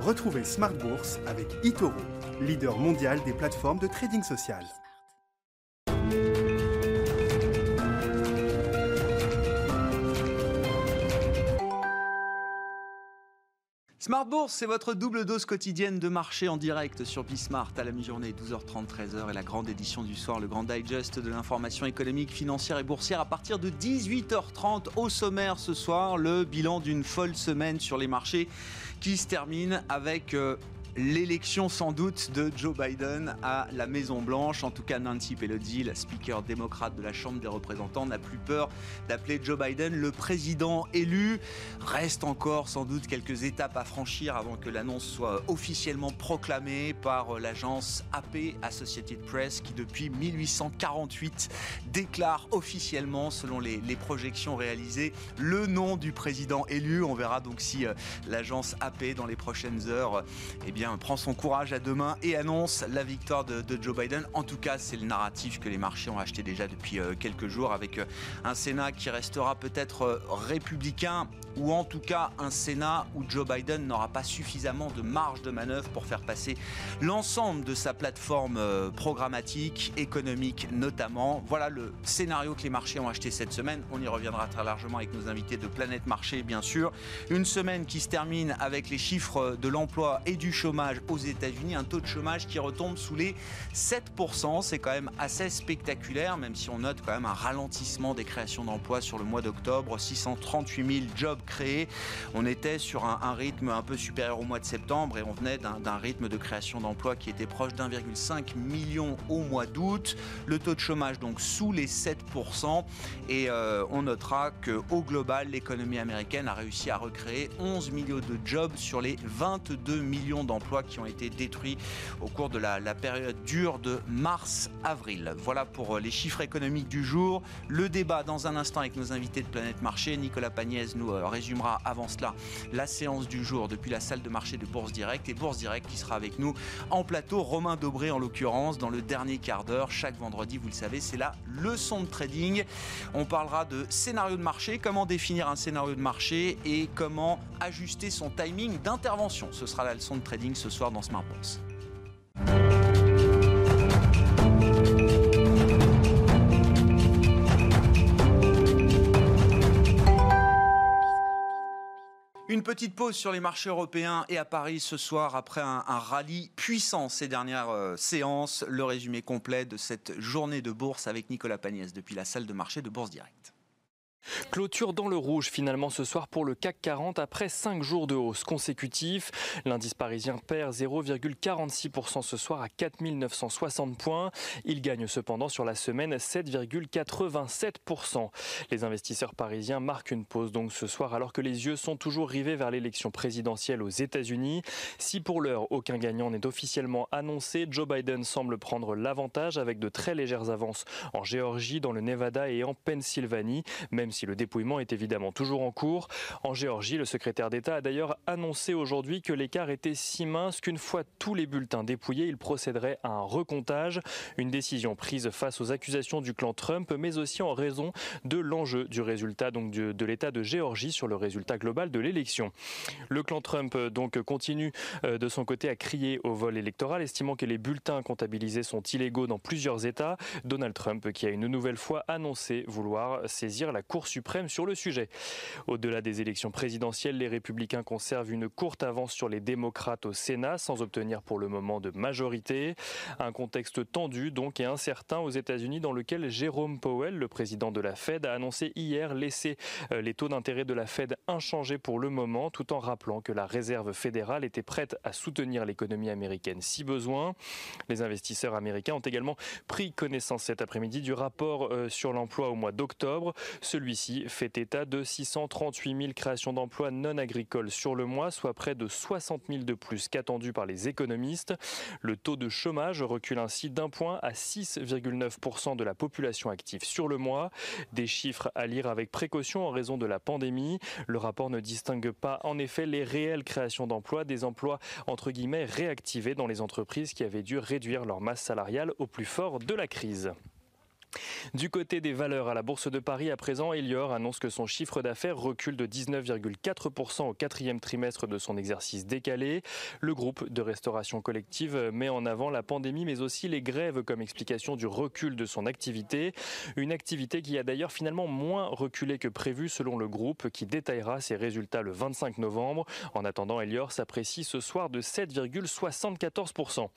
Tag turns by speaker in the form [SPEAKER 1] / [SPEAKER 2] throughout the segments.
[SPEAKER 1] Retrouvez Smart Bourse avec eToro, leader mondial des plateformes de trading social.
[SPEAKER 2] Smart Bourse, c'est votre double dose quotidienne de marché en direct sur Bismart à la mi-journée, 12h30, 13h et la grande édition du soir, le grand digest de l'information économique, financière et boursière à partir de 18h30 au sommaire ce soir, le bilan d'une folle semaine sur les marchés qui se termine avec euh, l'élection sans doute de Joe Biden à la Maison Blanche. En tout cas, Nancy Pelosi, la speaker démocrate de la Chambre des représentants, n'a plus peur d'appeler Joe Biden le président élu. Reste encore sans doute quelques étapes à franchir avant que l'annonce soit officiellement proclamée par l'agence AP, Associated Press, qui depuis 1848 déclare officiellement, selon les, projections réalisées, le nom du président élu. On verra donc si euh, l'agence AP dans les prochaines heures, eh bien, prend son courage à deux mains et annonce la victoire de, Joe Biden. En tout cas, c'est le narratif que les marchés ont acheté déjà depuis euh, quelques jours avec euh, un Sénat qui restera peut-être euh, républicain ou en tout cas un Sénat où Joe Biden n'aura pas suffisamment de marge de manœuvre pour faire passer l'ensemble de sa plateforme programmatique, économique notamment. Voilà le scénario que les marchés ont acheté cette semaine. On y reviendra très largement avec nos invités de Planète Marché, bien sûr. Une semaine qui se termine avec les chiffres de l'emploi et du chômage aux États-Unis, un taux de chômage qui retombe sous les 7%. C'est quand même assez spectaculaire, même si on note quand même un ralentissement des créations d'emplois sur le mois d'octobre. 638 000 jobs créés. On était sur un, rythme un peu supérieur au mois de septembre et on venait d'un rythme de création d'emplois qui était proche d'1,5 million au mois d'août. Le taux de chômage donc sous les 7%. Et euh, on notera qu'au global, l'économie américaine a réussi à recréer 11 millions de jobs sur les 22 millions d'emplois qui ont été détruits au cours de la, période dure de mars-avril. Voilà pour euh, les chiffres économiques du jour. Le débat dans un instant avec nos invités de Planète Marché. Nicolas Pagnès nous euh, résumera avant cela la séance du jour depuis la salle de marché de Bourse Direct et Bourse Direct qui sera avec nous en plateau. Romain Dobré en l'occurrence dans le dernier quart d'heure. Chaque vendredi, vous le savez, c'est la leçon de trading. On parlera de scénario de marché, comment définir un scénario de marché et comment ajuster son timing d'intervention. Ce sera la leçon de trading ce soir dans Smart. Une petite pause sur les marchés européens et à Paris ce soir après un, rallye puissant ces dernières euh, séances. Le résumé complet de cette journée de bourse avec Nicolas Pagnès depuis la salle de marché de Bourse Direct.
[SPEAKER 3] Clôture dans le rouge finalement ce soir pour le CAC 40 après 5 jours de hausse consécutifs. L'indice parisien perd 0,46% ce soir à 4960 points. Il gagne cependant sur la semaine 7,87%. Les investisseurs parisiens marquent une pause donc ce soir alors que les yeux sont toujours rivés vers l'élection présidentielle aux États-Unis. Si pour l'heure aucun gagnant n'est officiellement annoncé, Joe Biden semble prendre l'avantage avec de très légères avances en Géorgie, dans le Nevada et en Pennsylvanie, même si le dépouillement est évidemment toujours en cours. En Géorgie, le secrétaire d'État a d'ailleurs annoncé aujourd'hui que l'écart était si mince qu'une fois tous les bulletins dépouillés, il procéderait à un recomptage. Une décision prise face aux accusations du clan Trump, mais aussi en raison de l'enjeu du résultat donc de, l'État de Géorgie sur le résultat global de l'élection. Le clan Trump donc continue euh, de son côté à crier au vol électoral, estimant que les bulletins comptabilisés sont illégaux dans plusieurs États. Donald Trump qui a une nouvelle fois annoncé vouloir saisir la Cour suprême sur le sujet. Au-delà des élections présidentielles, les républicains conservent une courte avance sur les démocrates au Sénat sans obtenir pour le moment de majorité. Un contexte tendu donc et incertain aux États-Unis dans lequel Jérôme Powell, le président de la Fed, a annoncé hier laisser euh, les taux d'intérêt de la Fed inchangés pour le moment tout en rappelant que la réserve fédérale était prête à soutenir l'économie américaine si besoin. Les investisseurs américains ont également pris connaissance cet après-midi du rapport euh, sur l'emploi au mois d'octobre. Celui fait état de 638 000 créations d'emplois non agricoles sur le mois, soit près de 60 000 de plus qu'attendu par les économistes. Le taux de chômage recule ainsi d'un point à 6,9% de la population active sur le mois. Des chiffres à lire avec précaution en raison de la pandémie. Le rapport ne distingue pas en effet les réelles créations d'emplois des emplois réactivés dans les entreprises qui avaient dû réduire leur masse salariale au plus fort de la crise. Du côté des valeurs à la Bourse de Paris, à présent, Elior annonce que son chiffre d'affaires recule de 19,4% au quatrième trimestre de son exercice décalé. Le groupe de restauration collective met en avant la pandémie, mais aussi les grèves comme explication du recul de son activité. Une activité qui a d'ailleurs finalement moins reculé que prévu selon le groupe, qui détaillera ses résultats le 25 novembre. En attendant, Elior s'apprécie ce soir de 7,74%.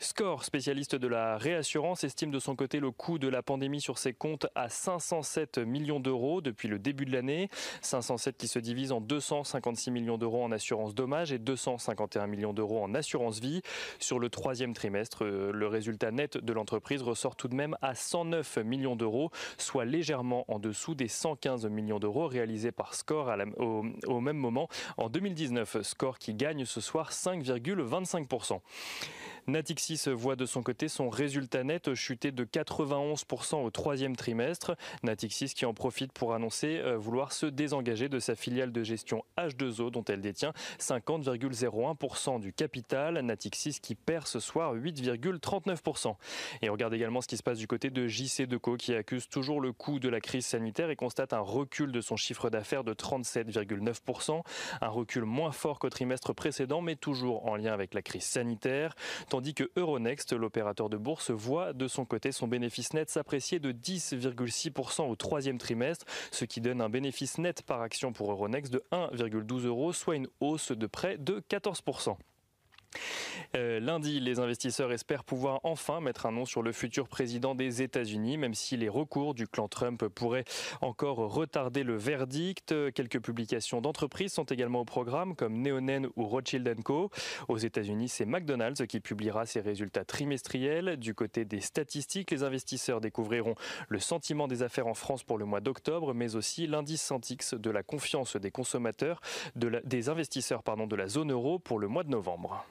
[SPEAKER 3] Score, spécialiste de la réassurance, estime de son côté le coût de la pandémie sur ses comptes à 507 millions d'euros depuis le début de l'année. 507 qui se divise en 256 millions d'euros en assurance dommage et 251 millions d'euros en assurance vie. Sur le troisième trimestre, euh, le résultat net de l'entreprise ressort tout de même à 109 millions d'euros, soit légèrement en dessous des 115 millions d'euros réalisés par Score au, au même moment en 2019. Score qui gagne ce soir 5,25%. Natixis voit de son côté son résultat net chuter de 91% au troisième trimestre. Natixis qui en profite pour annoncer euh, vouloir se désengager de sa filiale de gestion H2O dont elle détient 50,01% du capital. Natixis qui perd ce soir 8,39%. Et on regarde également ce qui se passe du côté de JC Deco qui accuse toujours le coût de la crise sanitaire et constate un recul de son chiffre d'affaires de 37,9%. Un recul moins fort qu'au trimestre précédent mais toujours en lien avec la crise sanitaire que Euronext, l'opérateur de bourse, voit de son côté son bénéfice net s'apprécier de 10,6% au troisième trimestre, ce qui donne un bénéfice net par action pour Euronext de 1,12 euros, soit une hausse de près de 14%. Euh, lundi, les investisseurs espèrent pouvoir enfin mettre un nom sur le futur président des États-Unis, même si les recours du clan Trump pourraient encore retarder le verdict. Quelques publications d'entreprises sont également au programme, comme Neonen ou Rothschild Co. Aux États-Unis, c'est McDonald's qui publiera ses résultats trimestriels. Du côté des statistiques, les investisseurs découvriront le sentiment des affaires en France pour le mois d'octobre, mais aussi l'indice Santix de la confiance des consommateurs, des investisseurs de la zone euro pour le mois de novembre.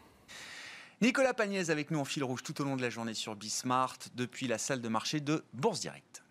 [SPEAKER 2] Nicolas Pagnès avec nous en fil rouge tout au long de la journée sur Bismart depuis la salle de marché de Bourse Direct.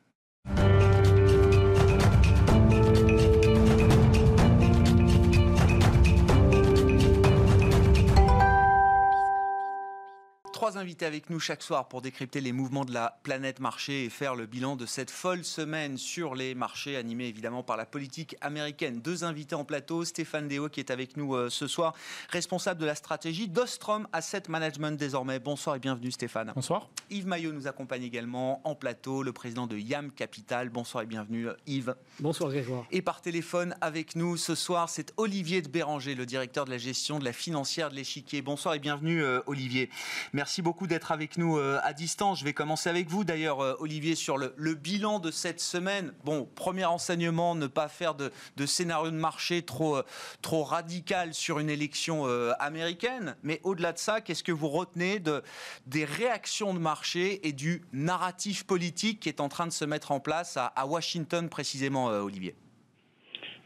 [SPEAKER 2] Trois invités avec nous chaque soir pour décrypter les mouvements de la planète marché et faire le bilan de cette folle semaine sur les marchés, animés évidemment par la politique américaine. Deux invités en plateau, Stéphane Deo qui est avec nous euh, ce soir, responsable de la stratégie d'Ostrom Asset Management désormais. Bonsoir et bienvenue Stéphane.
[SPEAKER 4] Bonsoir.
[SPEAKER 2] Yves Maillot nous accompagne également en plateau, le président de YAM Capital. Bonsoir et bienvenue Yves.
[SPEAKER 4] Bonsoir Grégoire.
[SPEAKER 2] Et par téléphone avec nous ce soir, c'est Olivier de Béranger, le directeur de la gestion de la financière de l'échiquier. Bonsoir et bienvenue euh, Olivier. Merci beaucoup d'être avec nous euh, à distance. Je vais commencer avec vous d'ailleurs, euh, Olivier, sur le, bilan de cette semaine. Bon, premier enseignement, ne pas faire de, scénario de marché trop, euh, trop radical sur une élection américaine. Mais au-delà de ça, qu'est-ce que vous retenez de, des réactions de marché et du narratif politique qui est en train de se mettre en place à, Washington précisément, Olivier?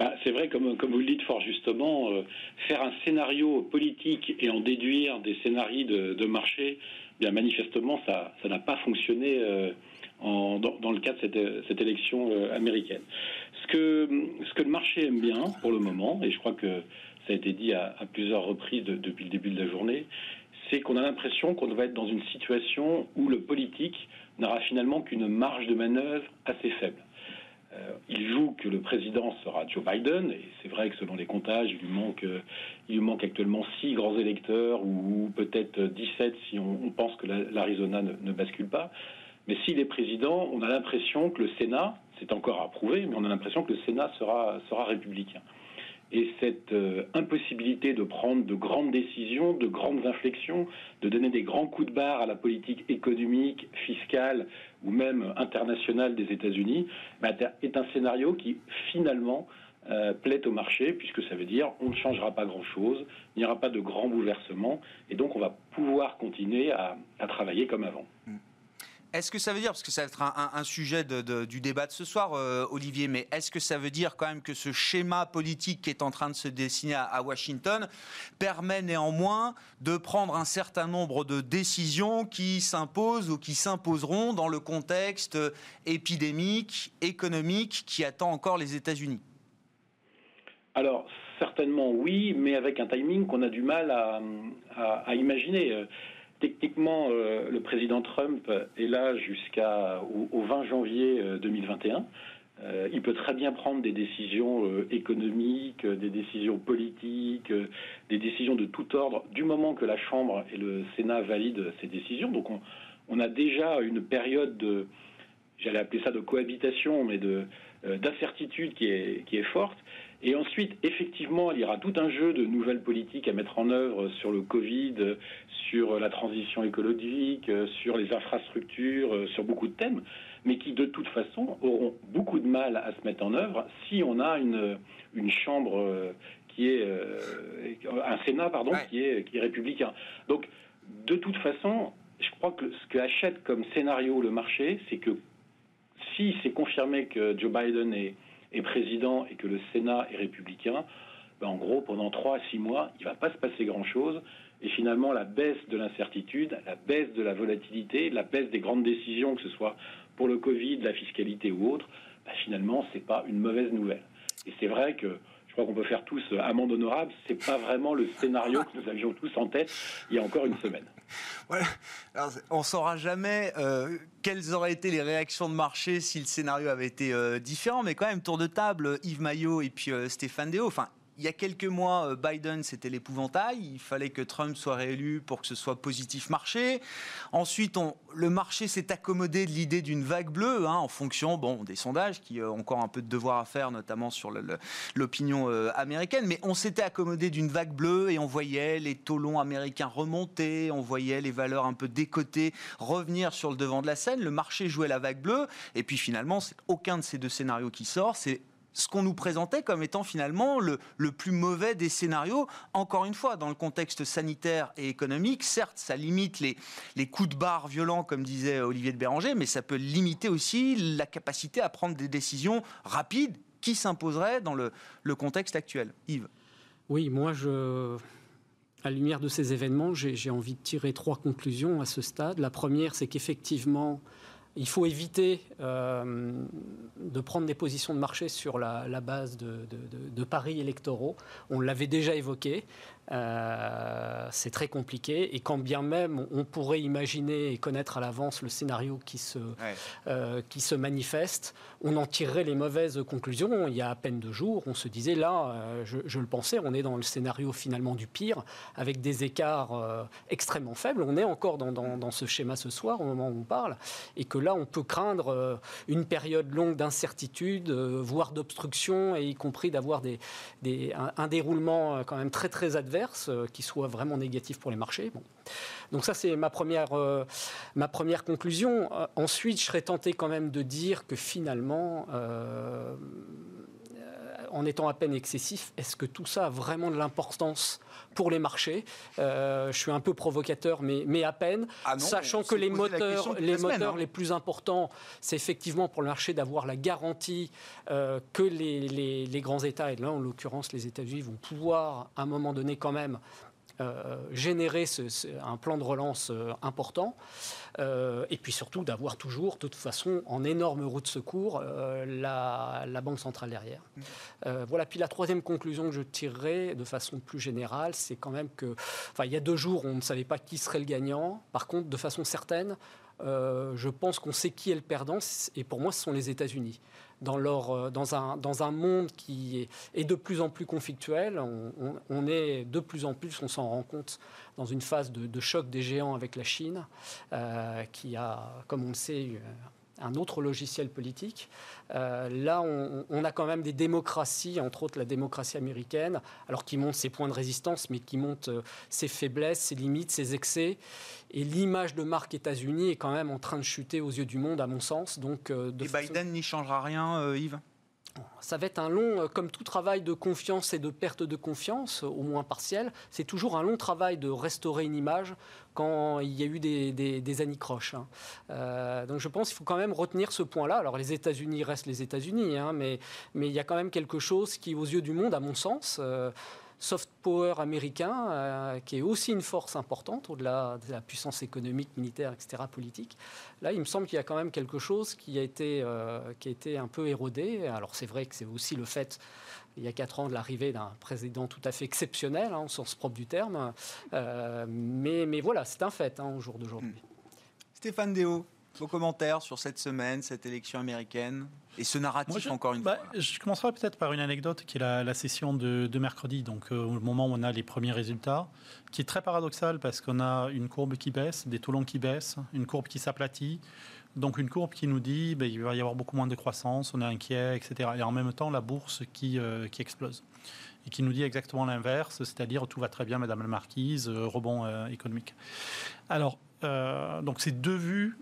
[SPEAKER 5] Bah, c'est vrai, comme, vous le dites fort justement, faire un scénario politique et en déduire des scénarios de, marché, bien manifestement, ça n'a pas fonctionné euh, dans, le cadre de cette, élection euh, américaine. Ce que le marché aime bien pour le moment, et je crois que ça a été dit à, plusieurs reprises depuis le début de la journée, c'est qu'on a l'impression qu'on va être dans une situation où le politique n'aura finalement qu'une marge de manœuvre assez faible. Euh, il joue que le président sera Joe Biden, et c'est vrai que selon les comptages, il lui manque, il lui manque actuellement six grands électeurs, ou peut-être 17 si on, pense que l'Arizona ne, bascule pas. Mais s'il est président, on a l'impression que le Sénat, c'est encore à prouver, mais on a l'impression que le Sénat sera, sera républicain. Et cette euh, impossibilité de prendre de grandes décisions, de grandes inflexions, de donner des grands coups de barre à la politique économique, fiscale ou même internationale des États-Unis, bah, est un scénario qui finalement euh, plaît au marché, puisque ça veut dire on ne changera pas grand-chose, il n'y aura pas de grands bouleversements, et donc on va pouvoir continuer à, travailler comme avant. Mmh.
[SPEAKER 2] Est-ce que ça veut dire, parce que ça va être un, sujet du débat de ce soir, euh, Olivier, mais est-ce que ça veut dire quand même que ce schéma politique qui est en train de se dessiner à, Washington permet néanmoins de prendre un certain nombre de décisions qui s'imposent ou qui s'imposeront dans le contexte épidémique, économique qui attend encore les États-Unis?
[SPEAKER 5] Alors, certainement oui, mais avec un timing qu'on a du mal à imaginer techniquement, le président Trump est là jusqu'au 20 janvier 2021. il peut très bien prendre des décisions économiques, des décisions politiques, des décisions de tout ordre, du moment que la Chambre et le Sénat valident ces décisions. Donc on, a déjà une période de, j'allais appeler ça de cohabitation, mais de euh, d'incertitude qui est forte. Et ensuite, effectivement, il y aura tout un jeu de nouvelles politiques à mettre en œuvre sur le Covid, sur la transition écologique, sur les infrastructures, sur beaucoup de thèmes, mais qui de toute façon auront beaucoup de mal à se mettre en œuvre si on a une, une chambre qui est euh, un Sénat pardon qui est qui est républicain. Donc de toute façon, je crois que ce que achète comme scénario le marché, c'est que si c'est confirmé que Joe Biden est, président et que le Sénat est républicain, ben en gros, pendant trois à six mois, il ne va pas se passer grand-chose. Et finalement, la baisse de l'incertitude, la baisse de la volatilité, la baisse des grandes décisions, que ce soit pour le Covid, la fiscalité ou autre, ben finalement, ce n'est pas une mauvaise nouvelle. Et c'est vrai que je crois qu'on peut faire tous amende honorable. C'est pas vraiment le scénario que nous avions tous en tête il y a encore une semaine.
[SPEAKER 2] On ne saura jamais euh, quelles auraient été les réactions de marché si le scénario avait été euh, différent, mais quand même, tour de table, Yves Maillot et puis euh, Stéphane Déo. Enfin, il y a quelques mois, euh, Biden, c'était l'épouvantail. Il fallait que Trump soit réélu pour que ce soit positif marché. Ensuite, le marché s'est accommodé de l'idée d'une vague bleue, hein, en fonction des sondages qui ont encore un peu de devoir à faire, notamment sur l'opinion euh, américaine. Mais on s'était accommodé d'une vague bleue et on voyait les taux longs américains remonter, on voyait les valeurs un peu décotées revenir sur le devant de la scène. Le marché jouait la vague bleue. Et puis finalement, aucun de ces deux scénarios qui sort. C'est ce qu'on nous présentait comme étant finalement le, plus mauvais des scénarios. Encore une fois, dans le contexte sanitaire et économique, certes, ça limite les, les coups de barre violents, comme disait Olivier de Béranger, mais ça peut limiter aussi la capacité à prendre des décisions rapides qui s'imposeraient dans le, le contexte actuel. Yves
[SPEAKER 4] Oui, moi, je, à la lumière de ces événements, j'ai envie de tirer trois conclusions à ce stade. La première, c'est qu'effectivement, il faut éviter euh, de prendre des positions de marché sur la, base de, paris électoraux. On l'avait déjà évoqué. Euh, c'est très compliqué. Et quand bien même on pourrait imaginer et connaître à l'avance le scénario qui se, euh, qui se manifeste, on en tirerait les mauvaises conclusions. Il y a à peine deux jours, on se disait là, euh, je, le pensais, on est dans le scénario finalement du pire, avec des écarts extrêmement faibles. On est encore dans, ce schéma ce soir, au moment où on parle, et que là, on peut craindre une période longue d'incertitude, voire d'obstruction, et y compris d'avoir des, un déroulement quand même très très adverse euh, qui soit vraiment négatif pour les marchés. Donc ça, c'est ma première, euh, ma première conclusion. Euh, ensuite, je serais tenté quand même de dire que finalement, en étant à peine excessif, est-ce que tout ça a vraiment de l'importance pour les marchés? Je suis un peu provocateur, mais, mais à peine, ah sachant que les moteurs, les, moteurs hein. les plus importants, c'est effectivement pour le marché d'avoir la garantie que les, les, les, grands États, et là en l'occurrence les États-Unis, vont pouvoir à un moment donné quand même euh, générer un plan de relance euh, important. Euh, et puis surtout d'avoir toujours, de toute façon, en énorme roue de secours, la, Banque centrale derrière. Mmh. voilà. Puis la troisième conclusion que je tirerai de façon plus générale, c'est quand même que, enfin, il y a deux jours, on ne savait pas qui serait le gagnant. Par contre, de façon certaine, je pense qu'on sait qui est le perdant, et pour moi, ce sont les États-Unis euh, dans, un, dans un monde qui est, de plus en plus conflictuel. On, est de plus en plus, on s'en rend compte, dans une phase de, choc des géants avec la Chine, euh, qui a, comme on le sait, un autre logiciel politique. Euh, là, on, a quand même des démocraties, entre autres la démocratie américaine, alors qui montre ses points de résistance, mais qui montre euh, ses faiblesses, ses limites, ses excès. Et l'image de marque États-Unis est quand même en train de chuter aux yeux du monde, à mon sens. Donc,
[SPEAKER 2] euh, Et Biden n'y changera rien, Yves?
[SPEAKER 4] Ça va être un long, euh, comme tout travail de confiance et de perte de confiance, au moins partielle, c'est toujours un long travail de restaurer une image quand il y a eu des, anicroches. Hein. Euh, donc je pense qu'il faut quand même retenir ce point-là. Alors les États-Unis restent les États-Unis, hein, mais, il y a quand même quelque chose qui, aux yeux du monde, à mon sens, euh, soft power américain, qui est aussi une force importante au-delà de la puissance économique, militaire, etc., politique. Là, il me semble qu'il y a quand même quelque chose qui a été, qui a été un peu érodé. Alors c'est vrai que c'est aussi le fait il y a quatre ans de l'arrivée d'un président tout à fait exceptionnel, hein, au sens propre du terme. Euh, mais, voilà, c'est un fait hein, au jour d'aujourd'hui. Hmm.
[SPEAKER 2] Stéphane Déo, vos commentaires sur cette semaine, cette élection américaine et ce narratif, encore une
[SPEAKER 6] bah,
[SPEAKER 2] fois
[SPEAKER 6] Je commencerai peut-être par une anecdote qui est la, session de, mercredi, donc euh, au moment où on a les premiers résultats, qui est très paradoxal parce qu'on a une courbe qui baisse, des taux longs qui baissent, une courbe qui s'aplatit, donc une courbe qui nous dit qu'il ben, il va y avoir beaucoup moins de croissance, on est inquiet, etc. Et en même temps, la bourse qui, euh, qui explose. Et qui nous dit exactement l'inverse, c'est-à-dire tout va très bien, Madame la Marquise, euh, rebond économique. Alors, donc ces deux vues,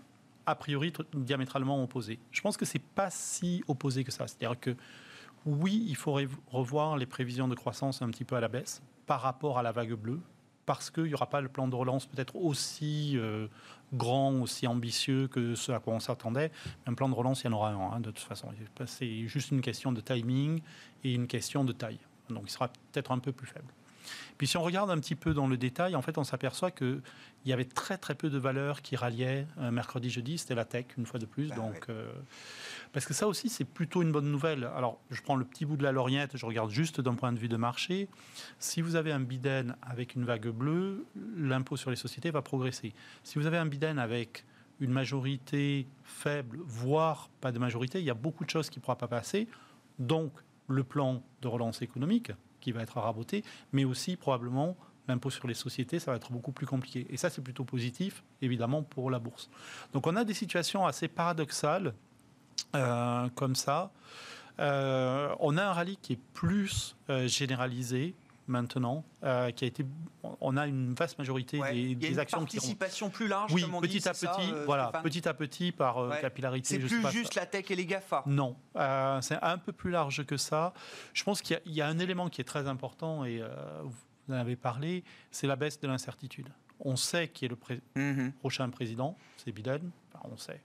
[SPEAKER 6] a priori, diamétralement opposées. Je pense que c'est pas si opposé que ça. C'est-à-dire que oui, il faudrait revoir les prévisions de croissance un petit peu à la baisse par rapport à la vague bleue, parce qu'il n'y aura pas le plan de relance peut-être aussi grand, aussi ambitieux que ce à quoi on s'attendait. Un plan de relance, il y en aura un, hein, de toute façon. C'est juste une question de timing et une question de taille. Donc il sera peut-être un peu plus faible. Puis si on regarde un petit peu dans le détail, en fait, on s'aperçoit qu'il y avait très très peu de valeurs qui ralliaient euh, mercredi, jeudi. C'était la tech, une fois de plus. Bah donc, euh, parce que ça aussi, c'est plutôt une bonne nouvelle. Alors, je prends le petit bout de la lorgnette, je regarde juste d'un point de vue de marché. Si vous avez un biden avec une vague bleue, l'impôt sur les sociétés va progresser. Si vous avez un biden avec une majorité faible, voire pas de majorité, il y a beaucoup de choses qui ne pourront pas passer. Donc, le plan de relance économique qui va être raboté, mais aussi probablement l'impôt sur les sociétés, ça va être beaucoup plus compliqué. Et ça, c'est plutôt positif, évidemment, pour la bourse. Donc on a des situations assez paradoxales euh, comme ça. Euh, on a un rallye qui est plus euh, généralisé maintenant, qui a été, on a une vaste majorité des, des actions
[SPEAKER 2] qui ont participation plus large.
[SPEAKER 6] Oui, petit à petit, voilà, petit à petit par capillarité.
[SPEAKER 2] C'est plus juste la tech et les Gafa.
[SPEAKER 6] Non, c'est un peu plus large que ça. Je pense qu'il y, a un élément qui est très important et vous en avez parlé, c'est la baisse de l'incertitude. On sait qui est le mm-hmm. prochain président, c'est Biden. on sait.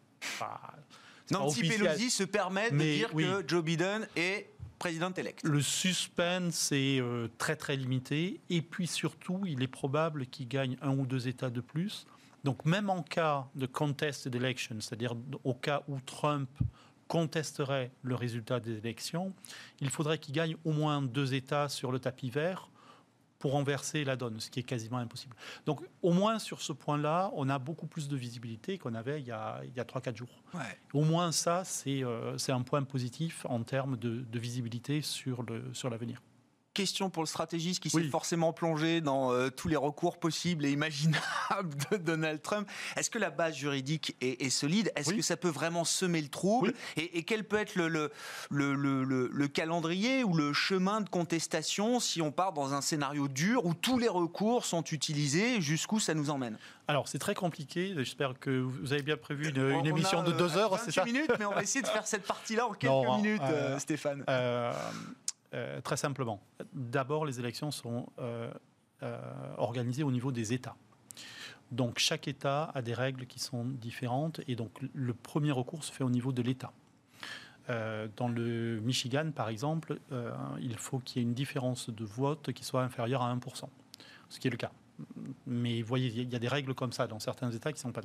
[SPEAKER 2] Nancy Pelosi se permet de dire que Joe Biden est président-élect.
[SPEAKER 6] Le suspense est euh, très très limité et puis surtout, il est probable qu'il gagne un ou deux États de plus. Donc même en cas de contest d'élection, c'est-à-dire au cas où Trump contesterait le résultat des élections, il faudrait qu'il gagne au moins deux États sur le tapis vert pour renverser la donne, ce qui est quasiment impossible. Donc au moins sur ce point-là, on a beaucoup plus de visibilité qu'on avait il y a, il y a 3-4 jours. Au moins ça, euh, c'est un point positif en termes de, de visibilité sur l'avenir. Sur
[SPEAKER 2] question pour le stratégiste qui s'est forcément plongé dans euh, tous les recours possibles et imaginables de Donald Trump. Est-ce que la base juridique est, solide? Est-ce que ça peut vraiment semer le trouble? Et, quel peut être le le, le, le, calendrier ou le chemin de contestation si on part dans un scénario dur où tous les recours sont utilisés Jusqu'où ça nous emmène?
[SPEAKER 6] Alors, c'est très compliqué. J'espère que vous avez bien prévu une, émission de deux heures, c'est ça?
[SPEAKER 2] minutes, mais on va essayer de faire cette partie-là en quelques minutes, euh, Stéphane.
[SPEAKER 6] Euh, euh, très simplement. D'abord, les élections sont euh, euh, organisées au niveau des États. Donc chaque État a des règles qui sont différentes et donc le premier recours se fait au niveau de l'État. dans le Michigan, par exemple, il faut qu'il y ait une différence de vote qui soit inférieure à 1%, ce qui est le cas. Mais voyez, il y a des règles comme ça dans certains États qui ne sont pas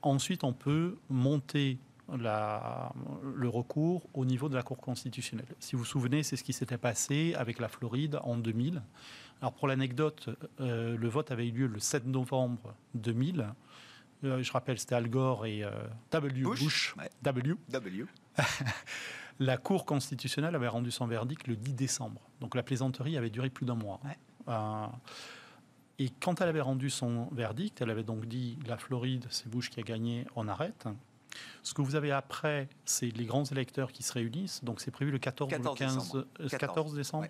[SPEAKER 6] Ensuite, on peut monter la, le recours au niveau de la Cour constitutionnelle. Si vous vous souvenez, c'est ce qui s'était passé avec la Floride en 2000. Alors pour l'anecdote, euh, le vote avait eu lieu le 7 novembre 2000. Euh, je rappelle, c'était Al Gore et euh, W. Bush. W.
[SPEAKER 2] W.
[SPEAKER 6] la Cour constitutionnelle avait rendu son verdict le 10 décembre. Donc la plaisanterie avait duré plus d'un mois. et quand elle avait rendu son verdict, elle avait donc dit la Floride, c'est Bush qui a gagné, on arrête. Ce que vous avez après, c'est les grands électeurs qui se réunissent. Donc c'est prévu le 14, 14 15, décembre, 14. Euh, décembre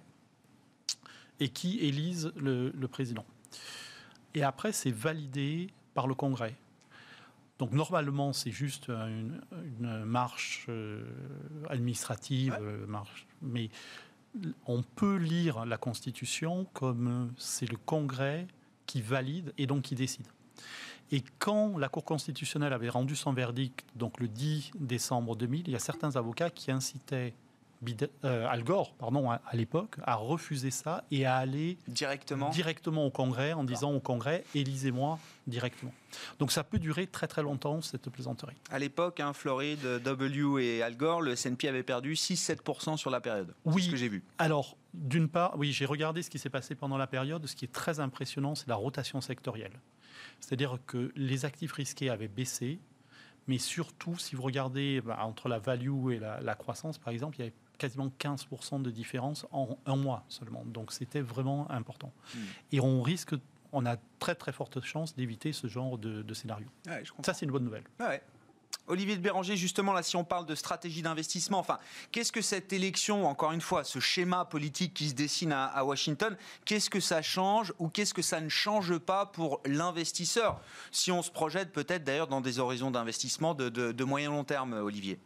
[SPEAKER 6] et qui élisent le, président. Et après, c'est validé par le Congrès. Donc normalement, c'est juste une, marche euh, administrative, euh, marche, mais on peut lire la Constitution comme c'est le Congrès qui valide et donc qui décide. Et quand la Cour constitutionnelle avait rendu son verdict, donc le 10 décembre 2000, il y a certains avocats qui incitaient euh, Al Gore, pardon, à, l'époque, a refusé ça et a allé
[SPEAKER 2] directement,
[SPEAKER 6] directement au Congrès en disant au Congrès, élisez-moi directement. Donc ça peut durer très très longtemps, cette plaisanterie.
[SPEAKER 2] À l'époque, hein, Floride, W et Al Gore, le S&P avait perdu 6-7% sur la période.
[SPEAKER 6] Oui,
[SPEAKER 2] ce que j'ai vu.
[SPEAKER 6] Alors, d'une part, oui, j'ai regardé ce qui s'est passé pendant la période. Ce qui est très impressionnant, c'est la rotation sectorielle. C'est-à-dire que les actifs risqués avaient baissé, mais surtout, si vous regardez bah, entre la value et la, croissance, par exemple, il y avait quasiment 15% de différence en un mois seulement. Donc c'était vraiment important. Hmm. Et on risque, on a très très forte chance d'éviter ce genre de, scénario. Ça, c'est une bonne nouvelle.
[SPEAKER 2] Olivier de Béranger, justement, là, si on parle de stratégie d'investissement, enfin, qu'est-ce que cette élection, encore une fois, ce schéma politique qui se dessine à, Washington, qu'est-ce que ça change ou qu'est-ce que ça ne change pas pour l'investisseur Si on se projette peut-être d'ailleurs dans des horizons d'investissement de, de, moyen long terme, Olivier?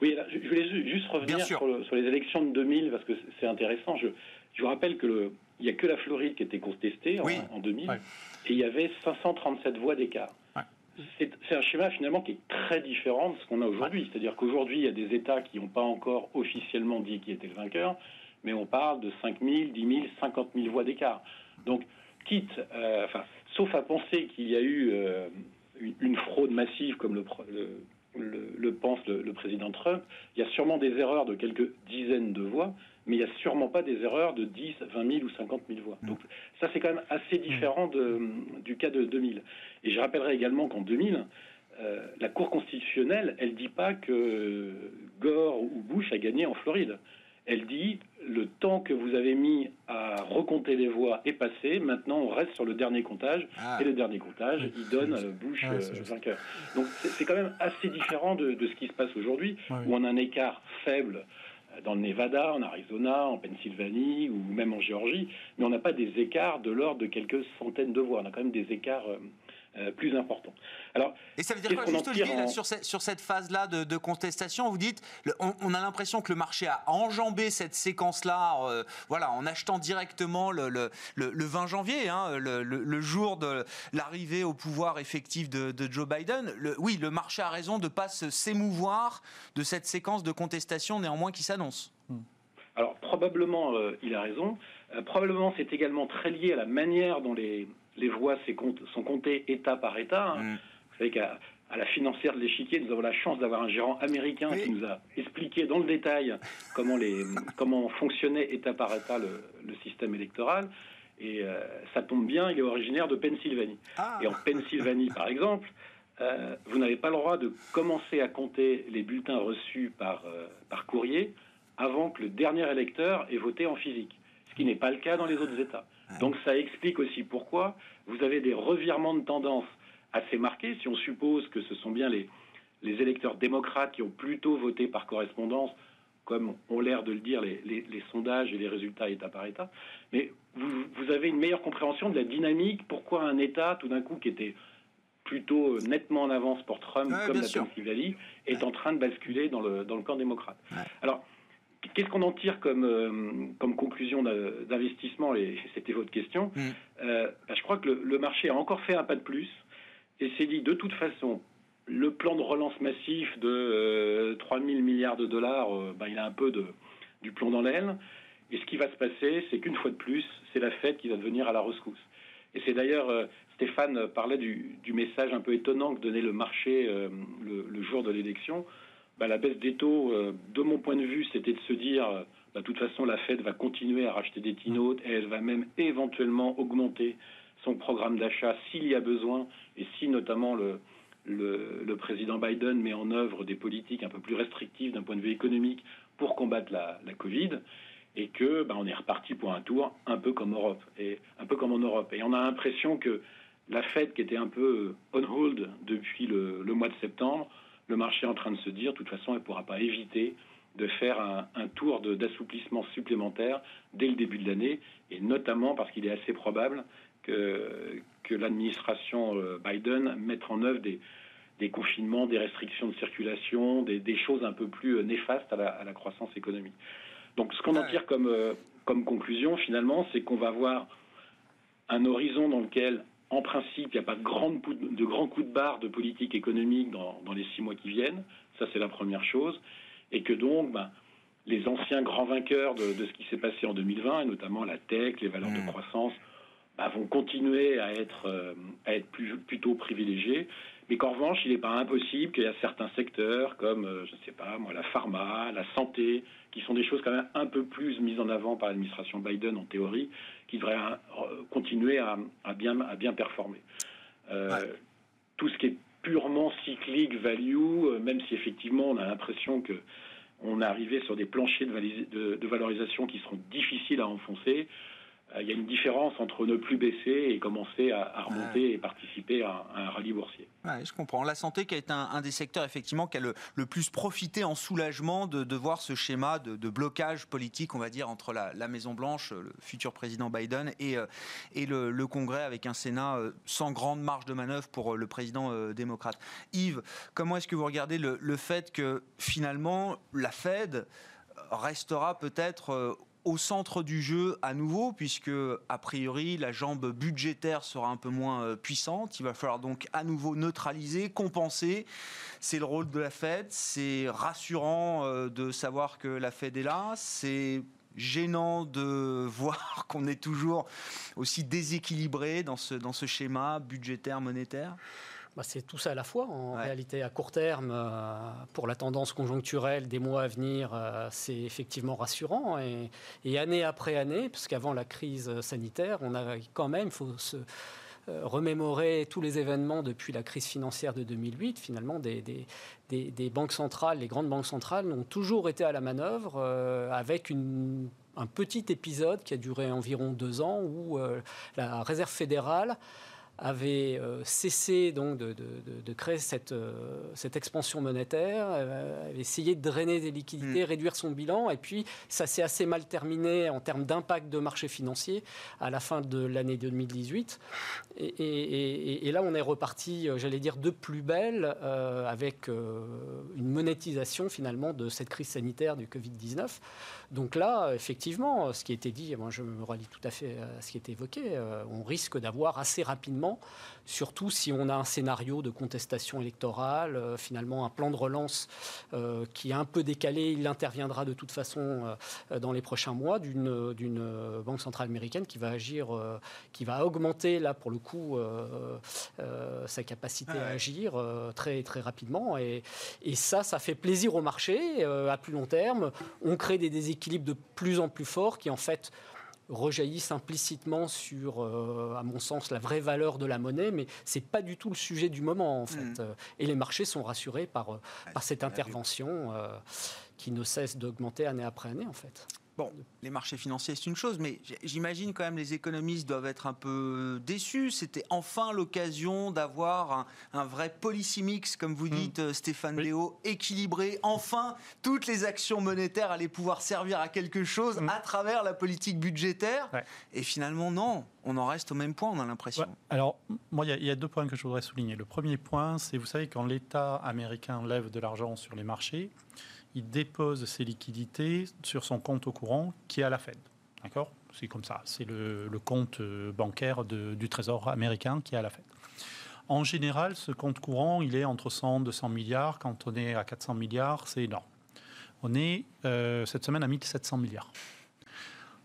[SPEAKER 5] Oui, je voulais juste revenir sur, les élections de 2000 parce que c'est intéressant. Je, je, vous rappelle que il n'y a que la Floride qui était contestée en, 2000 et il y avait 537 voix d'écart c'est un schéma finalement qui est très différent de ce qu'on a aujourd'hui. C'est-à-dire qu'aujourd'hui, il y a des États qui n'ont pas encore officiellement dit qui était le vainqueur, mais on parle de 5 000, 10 000, 50 000 voix d'écart. Donc, quitte, euh, enfin, sauf à penser qu'il y a eu euh, une fraude massive comme le, le, pense le, président Trump, il y a sûrement des erreurs de quelques dizaines de voix, mais il n'y a sûrement pas des erreurs de 10, 20 000 ou 50 000 voix. Donc ça, c'est quand même assez différent de, du cas de 2000. Et je rappellerai également qu'en 2000, euh, la Cour constitutionnelle, elle dit pas que Gore ou Bush a gagné en Floride. Elle dit le temps que vous avez mis à recompter les voix est passé. Maintenant, on reste sur le dernier comptage. Ah. Et le dernier comptage, il donne euh, Bush ah, euh, vainqueur. Donc, c'est quand même assez différent de, ce qui se passe aujourd'hui, où on a un écart faible dans le Nevada, en Arizona, en Pennsylvanie ou même en Géorgie, mais on n'a pas des écarts de l'ordre de quelques centaines de voix. On a quand même des écarts euh, plus important.
[SPEAKER 2] Alors, et ça veut dire quoi, juste Olivier, sur, cette, sur, cette, phase-là de, contestation, vous dites, on, a l'impression que le marché a enjambé cette séquence-là, euh, voilà, en achetant directement le, le, le 20 janvier, hein, le, jour de l'arrivée au pouvoir effectif de, Joe Biden. oui, le marché a raison de ne pas s'émouvoir de cette séquence de contestation néanmoins qui s'annonce.
[SPEAKER 5] Alors probablement, euh, il a raison. probablement, c'est également très lié à la manière dont les, les voix sont comptées État par État. Hein. Mm. Vous savez qu'à la financière de l'échiquier, nous avons la chance d'avoir un gérant américain qui nous a expliqué dans le détail comment, les, comment fonctionnait État par État le, système électoral. Et euh, ça tombe bien, il est originaire de Pennsylvanie. Ah. Et en Pennsylvanie, par exemple, euh, vous n'avez pas le droit de commencer à compter les bulletins reçus par, euh, par courrier avant que le dernier électeur ait voté en physique, ce qui n'est pas le cas dans les autres États. Donc ça explique aussi pourquoi vous avez des revirements de tendance assez marqués, si on suppose que ce sont bien les, les électeurs démocrates qui ont plutôt voté par correspondance, comme ont l'air de le dire les, les, sondages et les résultats État par État. Mais vous, vous, avez une meilleure compréhension de la dynamique, pourquoi un État, tout d'un coup, qui était plutôt nettement en avance pour Trump, comme la Pennsylvanie, est en train de basculer dans le, dans le camp démocrate? Alors, Qu'est-ce qu'on en tire comme, euh, comme conclusion d'investissement Et c'était votre question. Mm. Euh, bah, je crois que le, marché a encore fait un pas de plus et s'est dit de toute façon, le plan de relance massif de 3 euh, 000 milliards de dollars, bah, il a un peu de, du plomb dans l'aile. Et ce qui va se passer, c'est qu'une fois de plus, c'est la fête qui va devenir à la rescousse. Et c'est d'ailleurs, Stéphane parlait du, du, message un peu étonnant que donnait le marché le, le jour de l'élection. Bah, la baisse des taux, euh, de mon point de vue, c'était de se dire, euh, bah, de toute façon, la Fed va continuer à racheter des T-notes et elle va même éventuellement augmenter son programme d'achat s'il y a besoin et si notamment le, président Biden met en œuvre des politiques un peu plus restrictives d'un point de vue économique pour combattre la, Covid et que bah, on est reparti pour un tour un peu comme Europe et un peu comme en Europe. Et on a l'impression que la Fed qui était un peu on hold depuis le mois de septembre le marché est en train de se dire, de toute façon, elle ne pourra pas éviter de faire un, tour d'assouplissement supplémentaire dès le début de l'année, et notamment parce qu'il est assez probable que, que l'administration euh, Biden mette en œuvre des, des, confinements, des restrictions de circulation, des, des choses un peu plus euh, néfastes à la, à la croissance économique. Donc ce qu'on en tire comme, euh, comme conclusion, finalement, c'est qu'on va avoir un horizon dans lequel en principe, il n'y a pas de, grande, de grands coups de barre de politique économique dans, les six mois qui viennent. Ça, c'est la première chose. Et que donc, ben, les anciens grands vainqueurs de, ce qui s'est passé en 2020, et notamment la tech, les valeurs de mmh. croissance, bah, vont continuer à être, euh, à être plus, plutôt privilégiés. Mais qu'en revanche, il n'est pas impossible qu'il y a certains secteurs comme, euh, je ne sais pas, moi, la pharma, la santé, qui sont des choses quand même un peu plus mises en avant par l'administration Biden en théorie, qui devraient euh, continuer à, bien, à bien performer. Tout ce qui est purement cyclique, value, même si effectivement on a l'impression que on est arrivé sur des planchers de, de valorisation qui seront difficiles à enfoncer. Euh, il y a une différence entre ne plus baisser et commencer à, remonter et participer à, un rallye boursier.
[SPEAKER 2] je comprends. La santé qui a été un, des secteurs effectivement qui a le, plus profité en soulagement de, voir ce schéma de, blocage politique, on va dire, entre la, Maison Blanche, le futur président Biden, et, euh, et le, Congrès avec un Sénat euh, sans grande marge de manœuvre pour le président démocrate. Yves, comment est-ce que vous regardez le, le fait que finalement la Fed restera peut-être au centre du jeu à nouveau, puisque a priori la jambe budgétaire sera un peu moins euh, puissante. Il va falloir donc à nouveau neutraliser, compenser. C'est le rôle de la Fed. C'est rassurant euh, de savoir que la Fed est là. C'est gênant de voir qu'on est toujours aussi déséquilibré dans ce, dans ce schéma budgétaire monétaire
[SPEAKER 4] bah, c'est tout ça à la fois. En réalité, à court terme, euh, pour la tendance conjoncturelle des mois à venir, euh, c'est effectivement rassurant. Et, année après année, parce qu'avant la crise sanitaire, on a quand même, il faut se euh, remémorer tous les événements depuis la crise financière de 2008. Finalement, des, des, banques centrales, les grandes banques centrales, ont toujours été à la manœuvre avec une un petit épisode qui a duré environ deux ans où la Réserve fédérale avait euh, cessé donc de, créer cette, euh, cette, expansion monétaire, euh, avait essayé de drainer des liquidités, mm. réduire son bilan, et puis ça s'est assez mal terminé en termes d'impact de marché financier à la fin de l'année 2018. Et, et, là, on est reparti, j'allais dire, de plus belle, avec une monétisation finalement de cette crise sanitaire du Covid-19. Donc là, effectivement, ce qui a été dit, moi je me rallie tout à fait à ce qui a évoqué, on risque d'avoir assez rapidement surtout si on a un scénario de contestation électorale, euh, finalement un plan de relance euh, qui est un peu décalé, il interviendra de toute façon euh, dans les prochains mois d'une banque centrale américaine qui va agir, qui va augmenter là pour le coup sa capacité à agir très très rapidement. Et, et, ça, ça fait plaisir au marché à plus long terme. On crée des déséquilibres de plus en plus forts qui en fait rejaillissent implicitement sur, euh, à mon sens, la vraie valeur de la monnaie, mais ce n'est pas du tout le sujet du moment, en fait. Mm. Euh, et les marchés sont rassurés par, euh, par cette intervention qui ne cesse d'augmenter année après année, en fait.
[SPEAKER 2] Bon, les marchés financiers, c'est une chose, mais j'imagine quand même les économistes doivent être un peu déçus. C'était enfin l'occasion d'avoir un, vrai policy mix, comme vous hmm. dites, euh, Stéphane Léo, équilibré. Enfin, toutes les actions monétaires allaient pouvoir servir à quelque chose hmm. à travers la politique budgétaire. Et finalement, non, on en reste au même point, on a l'impression.
[SPEAKER 6] Alors, moi, il y, a deux points que je voudrais souligner. Le premier point, c'est, vous savez, quand l'État américain lève de l'argent sur les marchés, il dépose ses liquidités sur son compte au courant qui est à la Fed. D'accord? C'est comme ça. C'est le, compte euh, bancaire du Trésor américain qui est à la Fed. En général, ce compte courant, il est entre 100 et 200 milliards. Quand on est à 400 milliards, c'est énorme. On est euh, cette semaine à 1700 milliards.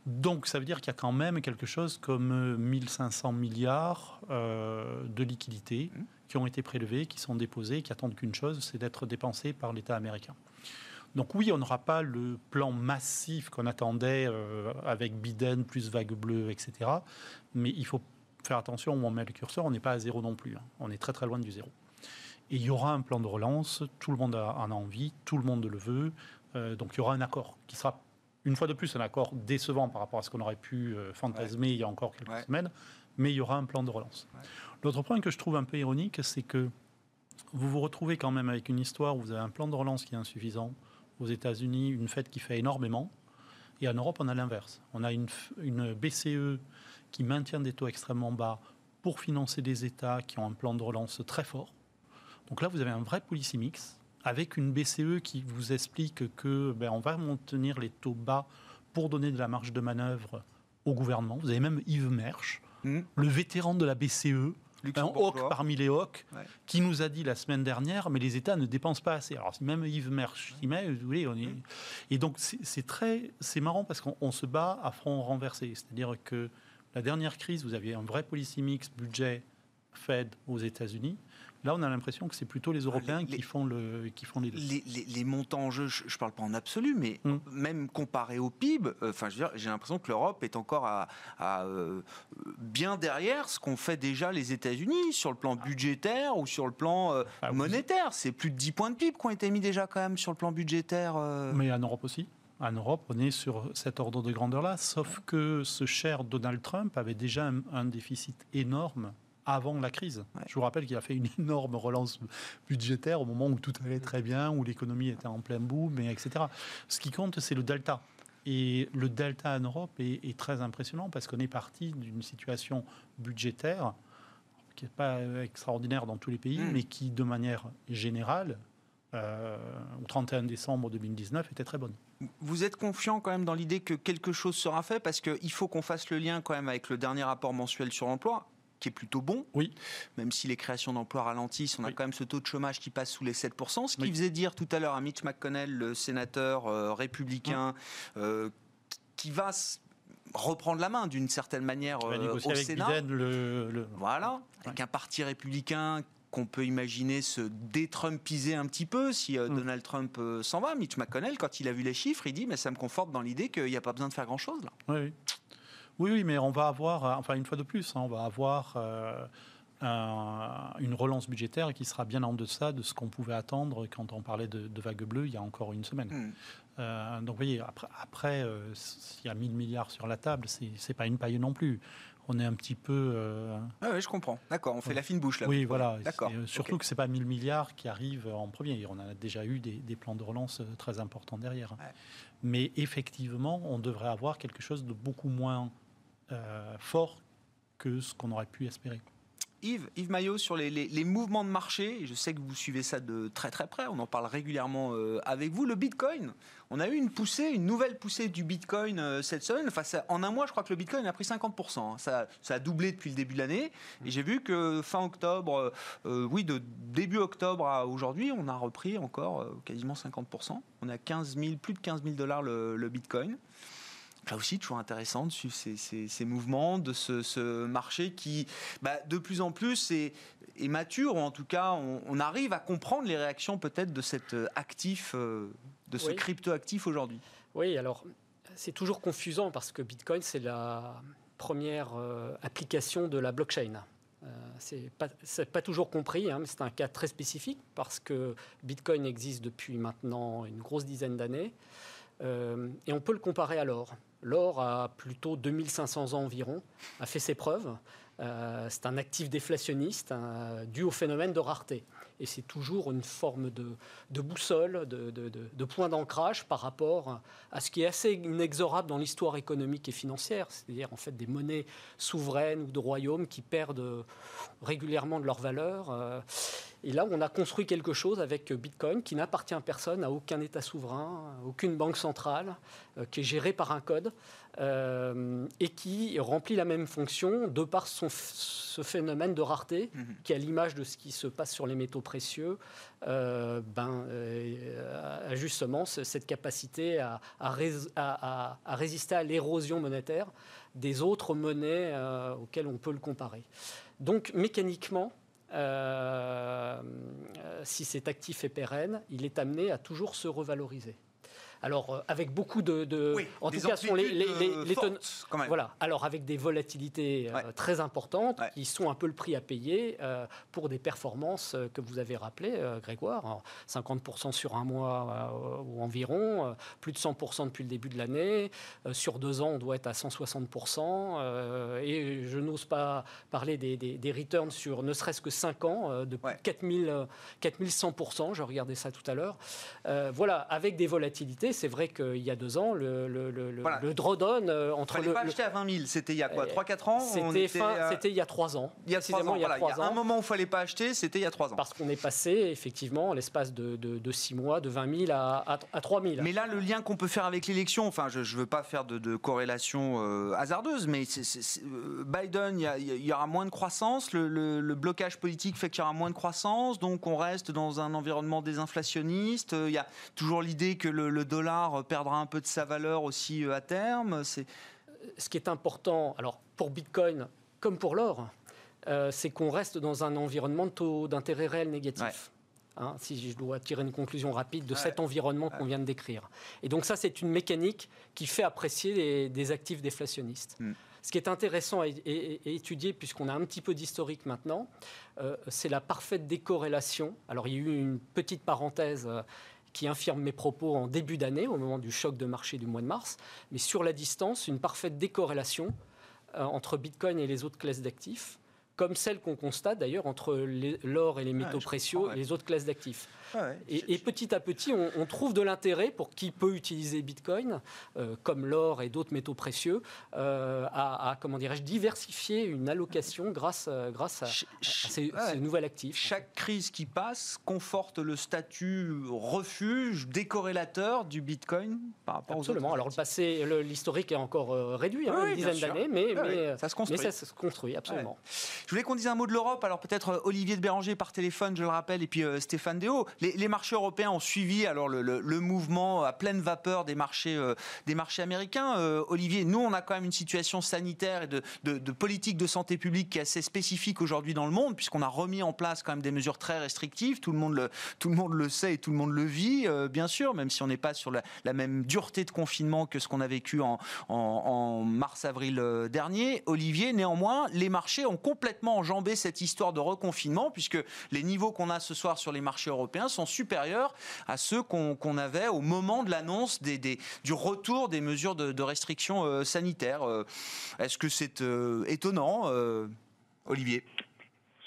[SPEAKER 6] Donc ça veut dire qu'il y a quand même quelque chose comme 1500 milliards euh, de liquidités mmh. qui ont été prélevées, qui sont déposées, qui attendent qu'une chose, c'est d'être dépensées par l'État américain. Donc oui, on n'aura pas le plan massif qu'on attendait euh, avec Biden plus vague bleue, etc. Mais il faut faire attention où on met le curseur. On n'est pas à zéro non plus. Hein. On est très très loin du zéro. Et il y aura un plan de relance. Tout le monde en a envie. Tout le monde le veut. Euh, donc il y aura un accord qui sera une fois de plus un accord décevant par rapport à ce qu'on aurait pu euh, fantasmer il y a encore quelques semaines. Mais il y aura un plan de relance. L'autre point que je trouve un peu ironique, c'est que vous vous retrouvez quand même avec une histoire où vous avez un plan de relance qui est insuffisant, aux États-Unis une fête qui fait énormément. Et en Europe, on a l'inverse. On a une, BCE qui maintient des taux extrêmement bas pour financer des États qui ont un plan de relance très fort. Donc là, vous avez un vrai policy mix avec une BCE qui vous explique que ben, on va maintenir les taux bas pour donner de la marge de manœuvre au gouvernement. Vous avez même Yves Mersch, mmh. le vétéran de la BCE, un hawk parmi les hawks, qui nous a dit la semaine dernière, mais les États ne dépensent pas assez. Alors même Yves Mersch vous voulez, on est... Et donc c'est très, c'est marrant parce qu'on se bat à front renversé. C'est-à-dire que la dernière crise, vous aviez un vrai policy mix budget Fed aux États-Unis. Là, on a l'impression que c'est plutôt les Européens qui, font le, qui font les,
[SPEAKER 2] les, les, montants en jeu, je ne parle pas en absolu, mais hmm. même comparé au PIB, euh, j'ai l'impression que l'Europe est encore à, euh, bien derrière ce qu'ont fait déjà les États-Unis sur le plan budgétaire ou sur le plan euh, ah, monétaire. C'est plus de 10 points de PIB qui ont été mis déjà quand même sur le plan budgétaire.
[SPEAKER 6] Mais en Europe aussi en Europe, on est sur cet ordre de grandeur-là, sauf que ce cher Donald Trump avait déjà un déficit énorme avant la crise. Je vous rappelle qu'il a fait une énorme relance budgétaire au moment où tout allait très bien, où l'économie était en plein boom, etc. Ce qui compte, c'est le delta. Et le delta en Europe est, très impressionnant parce qu'on est parti d'une situation budgétaire qui n'est pas extraordinaire dans tous les pays, hmm. mais qui, de manière générale, euh, au 31 décembre 2019, était très bonne.
[SPEAKER 2] Vous êtes confiant quand même dans l'idée que quelque chose sera fait parce qu'il faut qu'on fasse le lien quand même avec le dernier rapport mensuel sur l'emploi qui est plutôt bon.
[SPEAKER 6] Oui.
[SPEAKER 2] Même si les créations d'emplois ralentissent, on a quand même ce taux de chômage qui passe sous les 7%. Ce qui faisait dire tout à l'heure à Mitch McConnell, le sénateur euh, républicain, euh, qui va reprendre la main d'une certaine manière euh, au Sénat.
[SPEAKER 6] le,
[SPEAKER 2] Voilà, avec un parti républicain qu'on peut imaginer se détrumpiser un petit peu si mm. Donald Trump s'en va. Mitch McConnell, quand il a vu les chiffres, il dit mais ça me conforte dans l'idée qu'il n'y a pas besoin de faire grand-chose là.
[SPEAKER 6] Oui, oui. Oui, oui, mais on va avoir, euh, enfin une fois de plus, hein, on va avoir euh, une relance budgétaire qui sera bien en deçà de ce qu'on pouvait attendre quand on parlait de, vague bleue il y a encore une semaine. Hmm. Euh, donc vous voyez, après, après s'il y a 1000 milliards sur la table, c'est pas une paille non plus. On est un petit peu.
[SPEAKER 2] Ah oui, je comprends. D'accord, on fait la fine bouche là.
[SPEAKER 6] Oui, voilà. D'accord. Surtout que c'est pas 1000 milliards qui arrivent en premier. On a déjà eu des, plans de relance très importants derrière. Mais effectivement, on devrait avoir quelque chose de beaucoup moins fort que ce qu'on aurait pu espérer.
[SPEAKER 2] Yves, Yves Maillot, sur les, mouvements de marché, je sais que vous suivez ça de très très près, on en parle régulièrement euh, avec vous. Le Bitcoin, on a eu une poussée, une nouvelle poussée du Bitcoin euh, cette semaine. Enfin, en un mois, je crois que le Bitcoin a pris 50%. Hein. Ça, ça, a doublé depuis le début de l'année. Et j'ai vu que fin octobre, oui, de début octobre à aujourd'hui, on a repris encore quasiment 50%. On a 15 000, plus de 15 000 dollars le Bitcoin là aussi, toujours intéressant de suivre ces, mouvements, de ce, marché qui, bah, de plus en plus, est, mature, ou en tout cas, on, arrive à comprendre les réactions peut-être de cet euh, actif, euh, de ce crypto-actif aujourd'hui.
[SPEAKER 4] Oui, alors, c'est toujours confusant parce que Bitcoin, c'est la première euh, application de la blockchain. c'est pas, pas, toujours compris, hein, mais c'est un cas très spécifique parce que Bitcoin existe depuis maintenant une grosse dizaine d'années. et on peut le comparer à l'or. L'or a plutôt 2500 ans environ, a fait ses preuves. Euh, c'est un actif déflationniste hein, dû au phénomène de rareté. Et c'est toujours une forme de, boussole, de, point d'ancrage par rapport à ce qui est assez inexorable dans l'histoire économique et financière, c'est-à-dire en fait des monnaies souveraines ou de royaumes qui perdent régulièrement de leur valeur. Euh, et là, on a construit quelque chose avec Bitcoin qui n'appartient à personne, à aucun État souverain, à aucune banque centrale, euh, qui est géré par un code euh, et qui remplit la même fonction de par son, ce phénomène de rareté, mhm. qui, à l'image de ce qui se passe sur les métaux précieux, euh, ben, a justement cette capacité à, à, à résister à l'érosion monétaire des autres monnaies auxquelles on peut le comparer. Donc mécaniquement, si cet actif est pérenne, il est amené à toujours se revaloriser. Alors, euh, avec beaucoup de.
[SPEAKER 2] en tout cas, sont les, les, les,
[SPEAKER 4] Voilà. Alors, avec des volatilités euh, très importantes qui sont un peu le prix à payer euh, pour des performances que vous avez rappelées, Grégoire. 50% sur un mois ou environ, plus de 100% depuis le début de l'année. sur deux ans, on doit être à 160%. et je n'ose pas parler des, des, returns sur ne serait-ce que 5 ans, de 4000, 4100%. Je regardais ça tout à l'heure. voilà, avec des volatilités C'est vrai qu'il y a deux ans, le, le, le, le drawdown
[SPEAKER 2] euh, entre. Ne pas acheter à 20 000. C'était il y a quoi 3-4 ans
[SPEAKER 4] C'était il y a 3 ans.
[SPEAKER 2] Il y a 3 ans. Il y a, un moment où il ne fallait pas acheter, c'était il y a 3 ans.
[SPEAKER 4] Parce qu'on est passé, effectivement, en l'espace de, de, 6 mois, de 20 000 à, à, 3 000.
[SPEAKER 2] Mais là, le lien qu'on peut faire avec l'élection, enfin, je ne veux pas faire de, corrélation euh, hasardeuse, mais euh, Biden, il y, aura moins de croissance. Le, blocage politique fait qu'il y aura moins de croissance. Donc, on reste dans un environnement désinflationniste. Il y a toujours l'idée que le, dollar perdra un peu de sa valeur aussi euh, à terme.
[SPEAKER 4] C'est ce qui est important. Alors, pour Bitcoin, comme pour l'or, c'est qu'on reste dans un environnement de taux d'intérêt réel négatif. Hein, si je dois tirer une conclusion rapide de cet environnement qu'on vient de décrire. Et donc ça, c'est une mécanique qui fait apprécier des actifs déflationnistes. Hmm. Ce qui est intéressant à, étudier, puisqu'on a un petit peu d'historique maintenant, euh, c'est la parfaite décorrélation. Alors il y a eu une petite parenthèse. Euh, qui infirme mes propos en début d'année, au moment du choc de marché du mois de mars, mais sur la distance, une parfaite décorrélation euh, entre Bitcoin et les autres classes d'actifs comme celle qu'on constate d'ailleurs entre l'or et les métaux précieux et les autres classes d'actifs. Ah et, petit à petit, on, trouve de l'intérêt pour qui peut utiliser Bitcoin, euh, comme l'or et d'autres métaux précieux, euh, à, comment dirais-je, diversifier une allocation grâce, euh, grâce à, ces, nouveaux actifs.
[SPEAKER 2] Chaque crise qui passe conforte le statut refuge, décorrélateur du Bitcoin par rapport
[SPEAKER 4] Absolument. Alors le passé, l'historique est encore réduit, hein, une dizaine d'années, mais, mais, ça se construit. Mais ça se construit, absolument.
[SPEAKER 2] Je voulais qu'on dise un mot de l'Europe. Alors peut-être Olivier de Béranger par téléphone, je le rappelle, et puis Stéphane Déo les, marchés européens ont suivi alors le, mouvement à pleine vapeur des marchés, euh, des marchés américains. Euh, Olivier, nous, on a quand même une situation sanitaire et de, politique de santé publique qui est assez spécifique aujourd'hui dans le monde, puisqu'on a remis en place quand même des mesures très restrictives. Tout le monde le, tout le, monde le sait et tout le monde le vit, euh, bien sûr, même si on n'est pas sur la, même dureté de confinement que ce qu'on a vécu en mars-avril dernier. Olivier, néanmoins, les marchés ont complètement enjambé cette histoire de reconfinement, puisque les niveaux qu'on a ce soir sur les marchés européens sont supérieurs à ceux qu'on avait au moment de l'annonce des, du retour des mesures de, restriction euh, sanitaires. Euh, est-ce que c'est euh, étonnant, Olivier?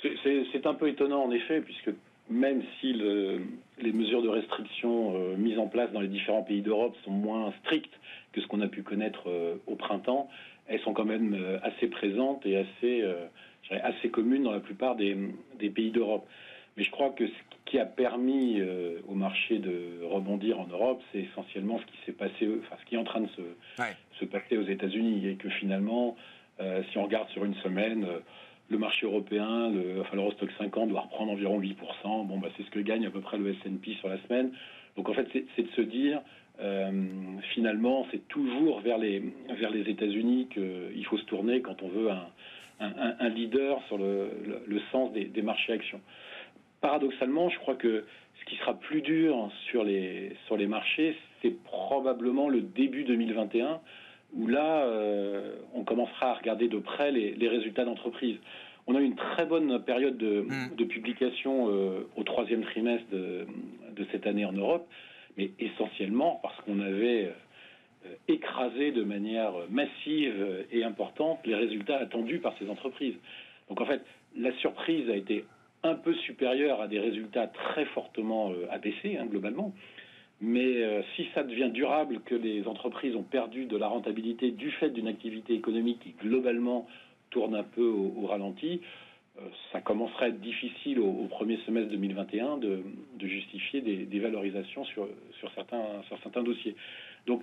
[SPEAKER 5] C'est un peu étonnant en effet, puisque même si les mesures de restriction mises en place dans les différents pays d'Europe sont moins strictes que ce qu'on a pu connaître au printemps, elles sont quand même assez présentes et assez, assez communes dans la plupart des, des pays d'Europe. Mais je crois que ce qui a permis euh, au marché de rebondir en Europe, c'est essentiellement ce qui s'est passé, enfin ce qui est en train de se, se passer aux États-Unis, et que finalement, euh, si on regarde sur une semaine, euh, le marché européen, le, enfin l'Eurostock 50 doit reprendre environ 8%. Bon, bah, c'est ce que gagne à peu près le S&P sur la semaine. Donc en fait, c'est de se dire, finalement, c'est toujours vers les vers les États-Unis qu'il faut se tourner quand on veut un, un, un leader sur le, le, sens des, des marchés actions paradoxalement, je crois que ce qui sera plus dur sur les, sur les marchés, c'est probablement le début 2021, où là, euh, on commencera à regarder de près les, résultats d'entreprise. On a eu une très bonne période de, mm. publication euh, au troisième trimestre de, cette année en Europe, mais essentiellement parce qu'on avait euh, écrasé de manière massive et importante les résultats attendus par ces entreprises. Donc en fait, la surprise a été un peu supérieur à des résultats très fortement euh, abaissés, hein, globalement. Mais euh, si ça devient durable, que les entreprises ont perdu de la rentabilité du fait d'une activité économique qui globalement tourne un peu au, ralenti, ça commencerait à être difficile au, premier semestre 2021 de, justifier des, valorisations sur, sur, certains, sur certains dossiers. Donc,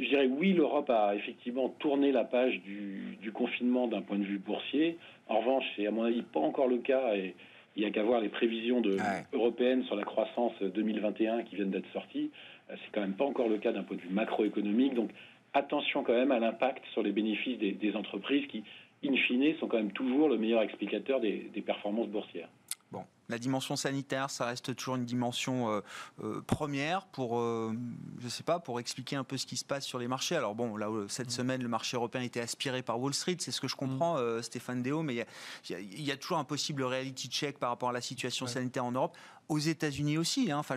[SPEAKER 5] je dirais oui, l'Europe a effectivement tourné la page du, du confinement d'un point de vue boursier. En revanche, c'est à mon avis pas encore le cas et il n'y a qu'à voir les prévisions de, européennes sur la croissance 2021 qui viennent d'être sorties. Euh, c'est quand même pas encore le cas d'un point de vue macroéconomique. Donc attention quand même à l'impact sur les bénéfices des, entreprises qui, in fine, sont quand même toujours le meilleur explicateur des performances boursières.
[SPEAKER 2] La dimension sanitaire, ça reste toujours une dimension euh, euh, première pour, euh, je sais pas, pour expliquer un peu ce qui se passe sur les marchés. Alors bon, là cette mm. semaine, le marché européen était aspiré par Wall Street, c'est ce que je comprends, mm. Stéphane Deo, mais il y, a toujours un possible reality check par rapport à la situation sanitaire en Europe aux États-Unis aussi. Hein. Enfin,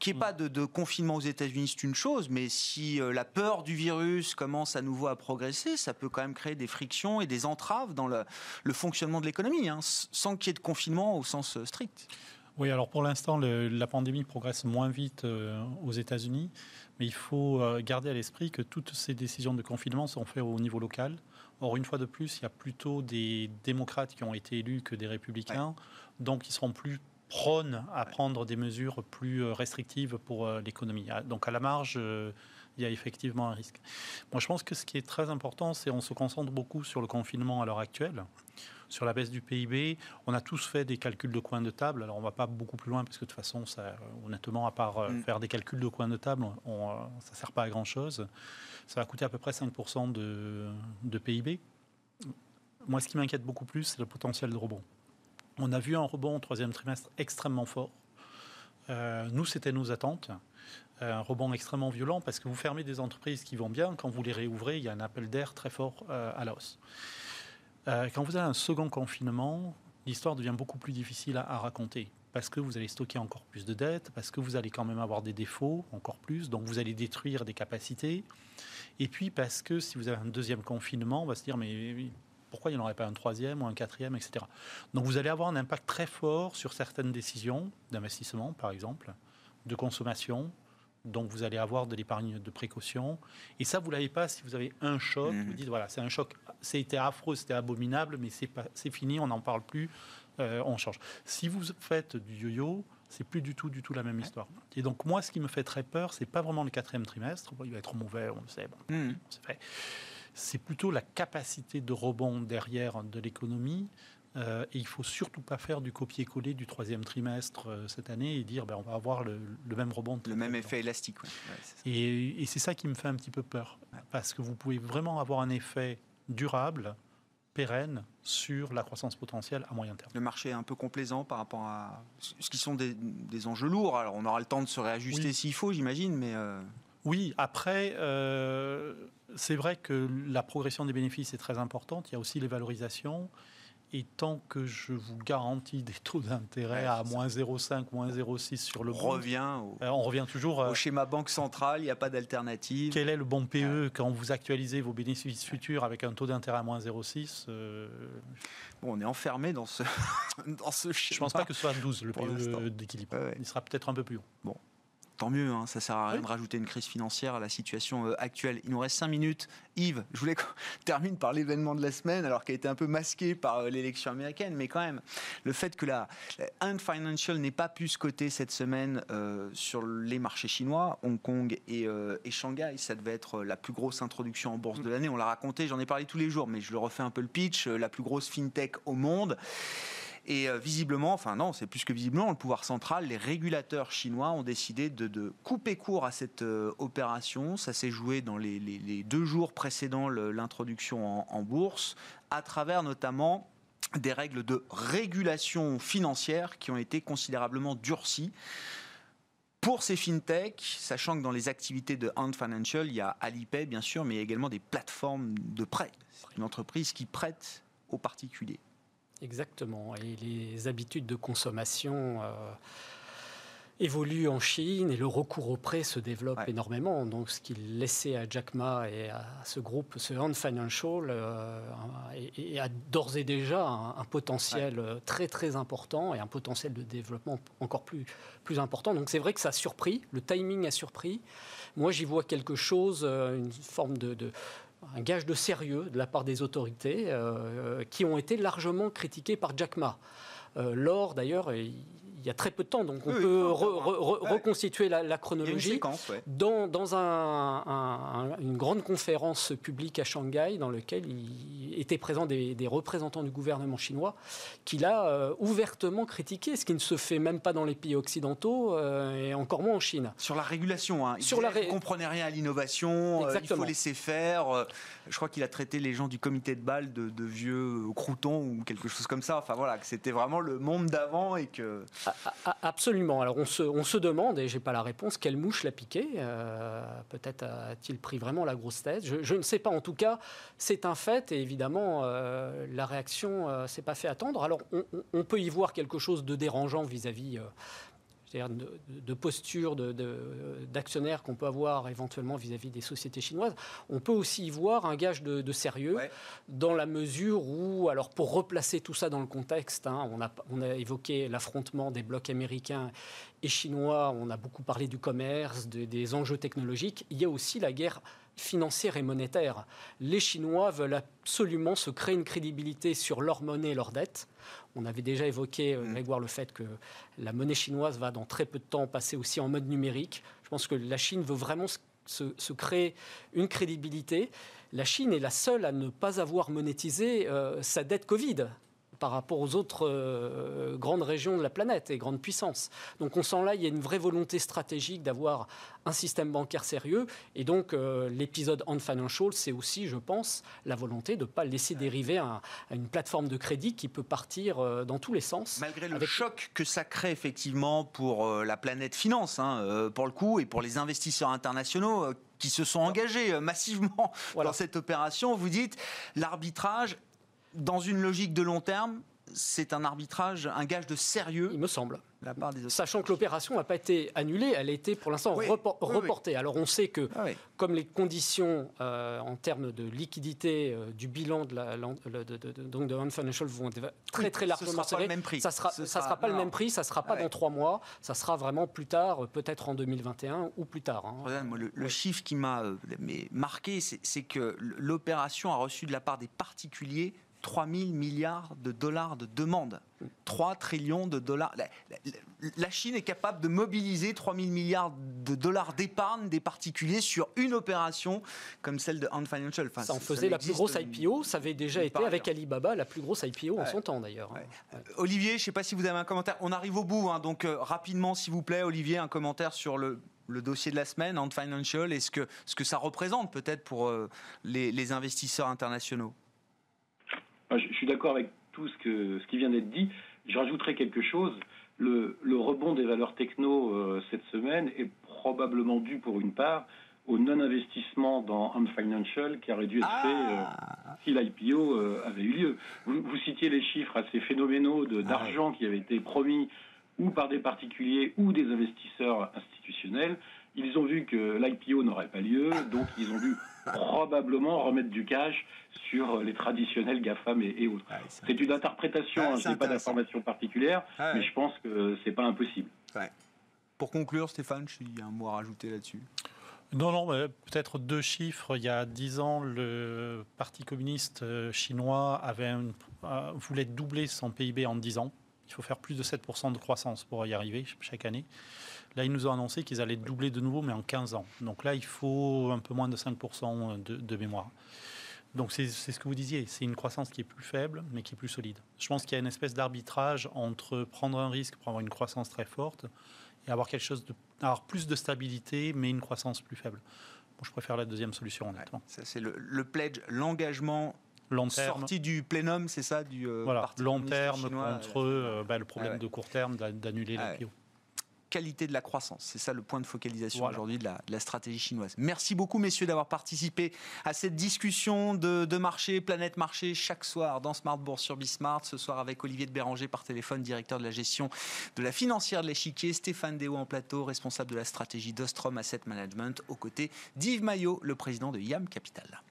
[SPEAKER 2] qu'il n'y ait pas de, confinement aux États-Unis, c'est une chose, mais si euh, la peur du virus commence à nouveau à progresser, ça peut quand même créer des frictions et des entraves dans le, fonctionnement de l'économie, hein, sans qu'il y ait de confinement au sens euh, strict.
[SPEAKER 6] Oui, alors pour l'instant, la pandémie progresse moins vite euh, aux États-Unis, mais il faut garder à l'esprit que toutes ces décisions de confinement sont faites au niveau local. Or, une fois de plus, il y a plutôt des démocrates qui ont été élus que des républicains, donc ils seront plus prônes à prendre des mesures plus euh, restrictives pour l'économie. Ah, donc à la marge, il y a effectivement un risque. Moi, je pense que ce qui est très important, c'est qu'on se concentre beaucoup sur le confinement à l'heure actuelle sur la baisse du PIB. On a tous fait des calculs de coin de table. Alors, on ne va pas beaucoup plus loin parce que de toute façon, ça, honnêtement, à part euh, mm. faire des calculs de coin de table, on, euh, ça ne sert pas à grand-chose. Ça va coûter à peu près 5% de, de PIB. Moi, ce qui m'inquiète beaucoup plus, c'est le potentiel de rebond. On a vu un rebond au troisième trimestre extrêmement fort. Euh, nous, c'était nos attentes. Un rebond extrêmement violent parce que vous fermez des entreprises qui vont bien. Quand vous les réouvrez, il y a un appel d'air très fort à la hausse. Euh, quand vous avez un second confinement, l'histoire devient beaucoup plus difficile à, raconter parce que vous allez stocker encore plus de dettes, parce que vous allez quand même avoir des défauts encore plus, donc vous allez détruire des capacités. Et puis parce que si vous avez un deuxième confinement, on va se dire mais pourquoi il n'y en aurait pas un troisième ou un quatrième, etc. Donc vous allez avoir un impact très fort sur certaines décisions d'investissement, par exemple, de consommation, donc vous allez avoir de l'épargne de précaution. Et ça, vous ne l'avez pas si vous avez un choc. Mmh. Vous dites, voilà, c'est un choc, c'était affreux, c'était abominable, mais c'est fini, on n'en parle plus, euh, on change. Si vous faites du yo-yo, c'est plus du tout, du tout la même histoire. Et donc moi, ce qui me fait très peur, c'est pas vraiment le quatrième trimestre, il va être mauvais, on le sait, bon, mmh. c'est fait. C'est plutôt la capacité de rebond derrière de l'économie euh, et il faut surtout pas faire du copier-coller du troisième trimestre euh, cette année et dire ben, on va avoir le, même rebond.
[SPEAKER 2] Le même effet élastique.
[SPEAKER 6] et, c'est ça qui me fait un petit peu peur. Parce que vous pouvez vraiment avoir un effet durable, pérenne, sur la croissance potentielle à moyen terme.
[SPEAKER 2] Le marché est un peu complaisant par rapport à ce qui sont des, enjeux lourds. Alors on aura le temps de se réajuster s'il faut, j'imagine, mais... Euh,
[SPEAKER 6] oui, après, c'est vrai que la progression des bénéfices est très importante. Il y a aussi les valorisations. Et tant que je vous garantis des taux d'intérêt à moins 0,5, moins 0,6 sur le
[SPEAKER 2] on revient au,
[SPEAKER 6] euh, on revient toujours
[SPEAKER 2] au euh, schéma banque centrale, il n'y a pas d'alternative.
[SPEAKER 6] Quel est le bon PE quand vous actualisez vos bénéfices futurs avec un taux d'intérêt à moins 0,6 euh,
[SPEAKER 2] Bon, on est enfermé dans ce, dans ce schéma.
[SPEAKER 6] Je ne pense pas que ce soit 12 le PE d'équilibre. Il sera peut-être un peu plus haut.
[SPEAKER 2] Bon, tant mieux, hein, ça sert à rien de rajouter une crise financière à la situation euh, actuelle. Il nous reste 5 minutes. Yves, je voulais qu'on termine par l'événement de la semaine, alors qu'il a été un peu masqué par euh, l'élection américaine, mais quand même, le fait que la, Ant Financial n'ait pas pu se coter cette semaine euh, sur les marchés chinois, Hong Kong et, et, Shanghai, ça devait être la plus grosse introduction en bourse de l'année. On l'a raconté, j'en ai parlé tous les jours, mais je le refais un peu le pitch, la plus grosse fintech au monde. Et euh, visiblement, enfin non, c'est plus que visiblement, le pouvoir central, les régulateurs chinois ont décidé de, couper court à cette euh, opération. Ça s'est joué dans les, deux jours précédant l'introduction en, bourse, à travers notamment des règles de régulation financière qui ont été considérablement durcies pour ces fintechs, sachant que dans les activités de Ant Financial, il y a Alipay bien sûr, mais également des plateformes de prêt. C'est une entreprise qui prête aux particuliers.
[SPEAKER 4] Exactement. Et les habitudes de consommation euh, évoluent en Chine et le recours au prêt se développe énormément. Donc, ce qu'il laissait à Jack Ma et à ce groupe, ce Hand Financial, euh, et, a d'ores et déjà un, potentiel très très important et un potentiel de développement encore plus, plus important. Donc, c'est vrai que ça a surpris. Le timing a surpris. Moi, j'y vois quelque chose, euh, une forme de un gage de sérieux de la part des autorités euh, qui ont été largement critiquées par Jack Ma. Euh, lors d'ailleurs, il y a très peu de temps, donc on peut reconstituer la, chronologie. Dans, dans une grande conférence publique à Shanghai, dans laquelle il étaient présents des, représentants du gouvernement chinois, qu'il a euh, ouvertement critiqué, ce qui ne se fait même pas dans les pays occidentaux euh, et encore moins en Chine.
[SPEAKER 2] Sur la régulation, hein. il Sur la comprenait rien à l'innovation, euh, il faut laisser faire. je crois qu'il a traité les gens du comité de Bâle de, vieux croutons ou quelque chose comme ça. Enfin voilà, que c'était vraiment le monde d'avant et que.
[SPEAKER 4] Ah, Absolument. Alors on se, demande, et j'ai pas la réponse, quelle mouche l'a piqué. Euh, peut-être a-t-il pris vraiment la grosse tête. Je, ne sais pas. En tout cas, c'est un fait, et évidemment, euh, la réaction ne euh, s'est pas fait attendre. Alors on, peut y voir quelque chose de dérangeant vis-à-vis c'est-à-dire de, posture d'actionnaire qu'on peut avoir éventuellement vis-à-vis des sociétés chinoises, on peut aussi y voir un gage de, sérieux dans la mesure où, alors pour replacer tout ça dans le contexte, hein, on, a, on a évoqué l'affrontement des blocs américains et chinois, on a beaucoup parlé du commerce, des enjeux technologiques, il y a aussi la guerre financière et monétaire. Les Chinois veulent absolument se créer une crédibilité sur leur monnaie et leur dette. On avait déjà évoqué, euh, mm. Grégoire, le fait que la monnaie chinoise va dans très peu de temps passer aussi en mode numérique. Je pense que la Chine veut vraiment se, créer une crédibilité. La Chine est la seule à ne pas avoir monétisé euh, sa dette Covid par rapport aux autres euh, grandes régions de la planète et grandes puissances. Donc on sent là, il y a une vraie volonté stratégique d'avoir un système bancaire sérieux. Et donc euh, l'épisode On Financial, c'est aussi, je pense, la volonté de ne pas laisser dériver à, une plateforme de crédit qui peut partir euh, dans tous les sens.
[SPEAKER 2] Malgré le choc que ça crée effectivement pour la planète finance, hein, pour le coup, et pour les investisseurs internationaux qui se sont engagés massivement dans cette opération, vous dites l'arbitrage dans une logique de long terme, c'est un arbitrage, un gage de sérieux.
[SPEAKER 4] Il me semble. Sachant que l'opération n'a pas été annulée, elle a été pour l'instant reportée. Alors on sait que, ah comme les conditions euh, en termes de liquidité euh, du bilan de, la, donc de Financial vont être très très largement
[SPEAKER 2] serrées, le même prix.
[SPEAKER 4] ça sera, sera, sera pas le même prix, ça sera pas dans trois mois, ça sera vraiment plus tard, peut-être en 2021 ou plus tard.
[SPEAKER 2] Hein. le, le, chiffre qui m'a euh, marqué, c'est que l'opération a reçu de la part des particuliers 3 000 milliards de dollars de demandes. 3 trillions de dollars. La, Chine est capable de mobiliser 3 000 milliards de dollars d'épargne des particuliers sur une opération comme celle de Ant Financial.
[SPEAKER 4] ça en faisait la plus grosse IPO. Ça avait déjà été avec Alibaba la plus grosse IPO en son temps d'ailleurs.
[SPEAKER 2] Euh, Olivier, je ne sais pas si vous avez un commentaire. On arrive au bout, hein, donc euh, rapidement s'il vous plaît, Olivier, un commentaire sur le, dossier de la semaine, Ant Financial, et ce que, ce que ça représente peut-être pour euh, les investisseurs internationaux.
[SPEAKER 5] Je, suis d'accord avec tout ce, que, ce qui vient d'être dit. Je rajouterai quelque chose. Le, rebond des valeurs techno euh, cette semaine est probablement dû pour une part au non-investissement dans Ant Financial qui aurait dû être fait euh, ah. si l'IPO euh, avait eu lieu. Vous, citiez les chiffres assez phénoménaux ah d'argent qui avait été promis ou par des particuliers ou des investisseurs institutionnels. Ils ont vu que l'IPO n'aurait pas lieu, donc ils ont dû probablement remettre du cash sur les traditionnels GAFAM et, autres. c'est une interprétation, ah, je n'ai pas d'information particulière, ah, mais je pense que c'est pas impossible.
[SPEAKER 2] Pour conclure, Stéphane, il y a un mot à rajouter là-dessus.
[SPEAKER 6] Non, non, peut-être deux chiffres. Il y a dix ans, le Parti communiste euh, chinois avait euh, voulait doubler son PIB en dix ans. Il faut faire plus de 7% de croissance pour y arriver chaque année. Là, ils nous ont annoncé qu'ils allaient doubler de nouveau, mais en 15 ans. Donc là, il faut un peu moins de 5% de, mémoire. Donc c'est ce que vous disiez, c'est une croissance qui est plus faible, mais qui est plus solide. Je pense qu'il y a une espèce d'arbitrage entre prendre un risque pour avoir une croissance très forte et avoir quelque chose de, avoir plus de stabilité, mais une croissance plus faible. je préfère la deuxième solution, honnêtement.
[SPEAKER 2] c'est le, pledge, l'engagement long terme. Sorti du plénum, c'est ça du
[SPEAKER 6] euh, voilà, long terme contre euh, bah, le problème de court terme d'annuler ah, l'IPO
[SPEAKER 2] qualité de la croissance. C'est ça le point de focalisation aujourd'hui de la, stratégie chinoise. Merci beaucoup, messieurs, d'avoir participé à cette discussion de, marché, Planète Marché, chaque soir dans Smart Bourse sur Bismart. Ce soir avec Olivier de Béranger par téléphone, directeur de la gestion de la financière de l'échiquier, Stéphane Déo en plateau, responsable de la stratégie d'Ostrom Asset Management, aux côtés d'Yves Maillot, le président de YAM Capital.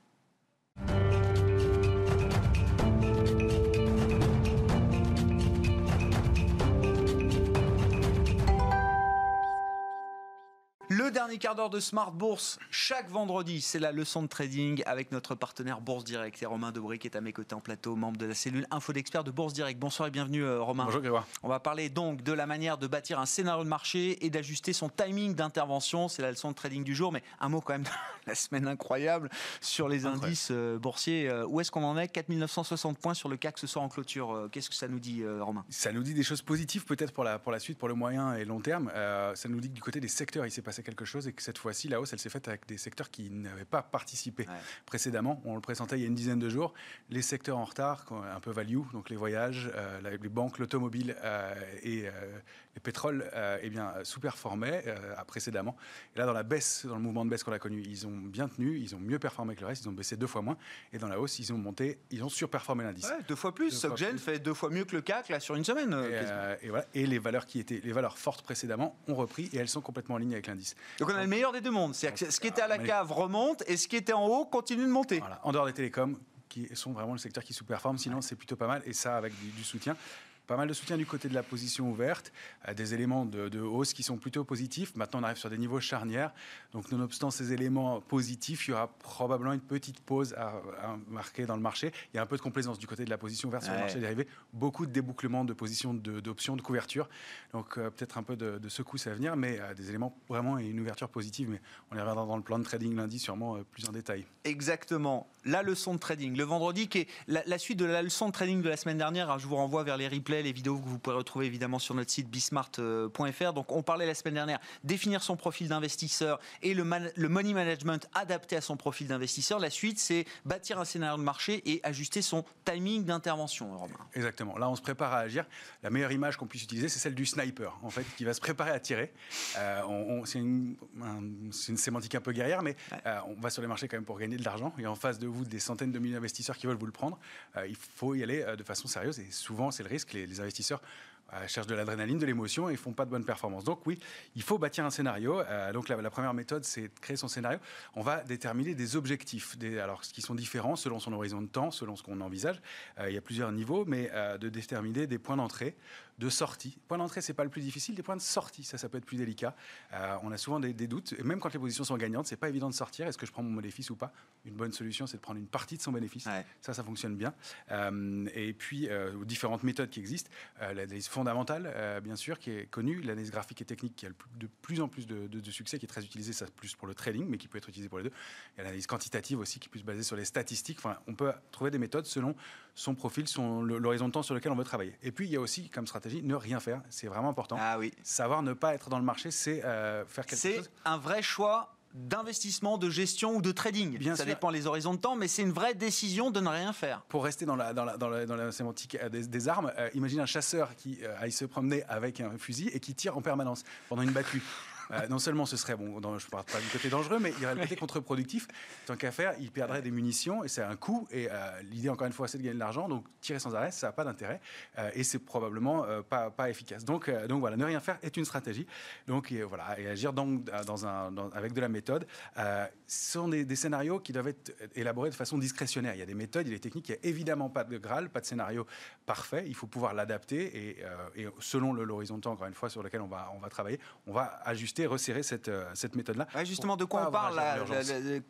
[SPEAKER 2] Le dernier quart d'heure de Smart Bourse, chaque vendredi, c'est la leçon de trading avec notre partenaire Bourse Direct. Et Romain Debré qui est à mes côtés en plateau, membre de la cellule Info d'experts de Bourse Direct. Bonsoir et bienvenue euh, Romain.
[SPEAKER 7] Bonjour Grégoire.
[SPEAKER 2] On va parler donc de la manière de bâtir un scénario de marché et d'ajuster son timing d'intervention. C'est la leçon de trading du jour. Mais un mot quand même de la semaine incroyable sur les indices euh, boursiers. Euh, où est-ce qu'on en est? 4960 points sur le CAC ce soir en clôture. Qu'est-ce que ça nous dit Romain?
[SPEAKER 7] Ça nous dit des choses positives peut-être pour la, pour la suite, pour le moyen et long terme. ça nous dit que du côté des secteurs, il s'est passé quelque chose et que cette fois-ci, la hausse, elle s'est faite avec des secteurs qui n'avaient pas participé précédemment. On le présentait il y a une dizaine de jours. Les secteurs en retard, un peu value, donc les voyages, les banques, l'automobile et les pétroles, eh bien, sous-performaient précédemment. Et là, dans la baisse, dans le mouvement de baisse qu'on a connu, ils ont bien tenu, ils ont mieux performé que le reste, ils ont baissé deux fois moins. Et dans la hausse, ils ont monté, ils ont surperformé l'indice.
[SPEAKER 2] deux fois plus. Soggen fait deux fois mieux que le CAC là sur une semaine.
[SPEAKER 7] Et, et, voilà. et les valeurs qui étaient les valeurs fortes précédemment ont repris et elles sont complètement en ligne avec l'indice.
[SPEAKER 2] Donc on a le meilleur des deux mondes. C'est ce qui était à la cave remonte et ce qui était en haut continue de monter.
[SPEAKER 7] Voilà. En dehors des télécoms, qui sont vraiment le secteur qui sous-performe. Sinon, c'est plutôt pas mal. Et ça, avec du soutien pas mal de soutien du côté de la position ouverte, euh, des éléments de, hausse qui sont plutôt positifs. Maintenant, on arrive sur des niveaux charnières. Donc, nonobstant ces éléments positifs, il y aura probablement une petite pause à, marquer dans le marché. Il y a un peu de complaisance du côté de la position ouverte sur le marché dérivé. Beaucoup de débouclements de positions d'options, de, couverture. Donc, euh, peut-être un peu de, de, secousse à venir, mais euh, des éléments vraiment et une ouverture positive. Mais on y reviendra dans le plan de trading lundi, sûrement plus en détail.
[SPEAKER 2] Exactement. La leçon de trading. Le vendredi, qui est la, suite de la leçon de trading de la semaine dernière. je vous renvoie vers les replays les vidéos que vous pourrez retrouver évidemment sur notre site bismart.fr. Donc on parlait la semaine dernière, définir son profil d'investisseur et le, le money management adapté à son profil d'investisseur. La suite, c'est bâtir un scénario de marché et ajuster son timing d'intervention, Romain.
[SPEAKER 7] Exactement. Là, on se prépare à agir. La meilleure image qu'on puisse utiliser, c'est celle du sniper, en fait, qui va se préparer à tirer. Euh, c'est une, sémantique un peu guerrière, mais euh, on va sur les marchés quand même pour gagner de l'argent. Et en face de vous, des centaines de milliers d'investisseurs qui veulent vous le prendre. Euh, il faut y aller de façon sérieuse. Et souvent, c'est le risque. Les, les investisseurs euh, cherchent de l'adrénaline, de l'émotion et ils font pas de bonnes performances. Donc oui, il faut bâtir un scénario. Euh, donc la, première méthode, c'est de créer son scénario. On va déterminer des objectifs, alors qui sont différents selon son horizon de temps, selon ce qu'on envisage. Euh, il y a plusieurs niveaux, mais de déterminer des points d'entrée, de sortie. Point d'entrée, c'est pas le plus difficile. Des points de sortie, ça, ça peut être plus délicat. on a souvent des, doutes, et même quand les positions sont gagnantes, c'est pas évident de sortir. Est-ce que je prends mon bénéfice ou pas? Une bonne solution, c'est de prendre une partie de son bénéfice. Ça, ça fonctionne bien. et puis, différentes méthodes qui existent. l'analyse fondamentale, bien sûr, qui est connue, l'analyse graphique et technique qui a de plus en plus de, succès, qui est très utilisée, ça plus pour le trading, mais qui peut être utilisée pour les deux. Il y a l'analyse quantitative aussi, qui est plus basée sur les statistiques. Enfin, on peut trouver des méthodes selon son profil, son, l'horizon de temps sur lequel on veut travailler. Et puis, il y a aussi, comme stratégie, ne rien faire. C'est vraiment important.
[SPEAKER 2] Ah oui.
[SPEAKER 7] Savoir ne pas être dans le marché, c'est euh, faire quelque chose.
[SPEAKER 2] C'est un vrai choix d'investissement, de gestion ou de trading. Bien ça dépend les horizons de temps, mais c'est une vraie décision de ne rien faire.
[SPEAKER 7] Pour rester dans la, dans la, dans la, sémantique euh, des, armes, euh, imagine un chasseur qui aille se promener avec un fusil et qui tire en permanence pendant une battue. Euh, non seulement ce serait, bon, je ne parle pas du côté dangereux, mais il y aurait le côté contre-productif. Tant qu'à faire, il perdrait des munitions et c'est un coût. Et euh, l'idée, encore une fois, c'est de gagner de l'argent. Donc, tirer sans arrêt, ça n'a pas d'intérêt. Euh, et c'est probablement pas, pas efficace. Donc, donc, voilà, ne rien faire est une stratégie. Donc, et, voilà, et agir dans, dans un, avec de la méthode. ce sont des, scénarios qui doivent être élaborés de façon discrétionnaire. Il y a des méthodes, il y a des techniques. Il n'y a évidemment pas de Graal, pas de scénario parfait. Il faut pouvoir l'adapter et, et selon l'horizon de temps, encore une fois, sur lequel on va, on va travailler, on va ajuster resserrer cette, euh, cette méthode-là.
[SPEAKER 2] justement, de quoi on parle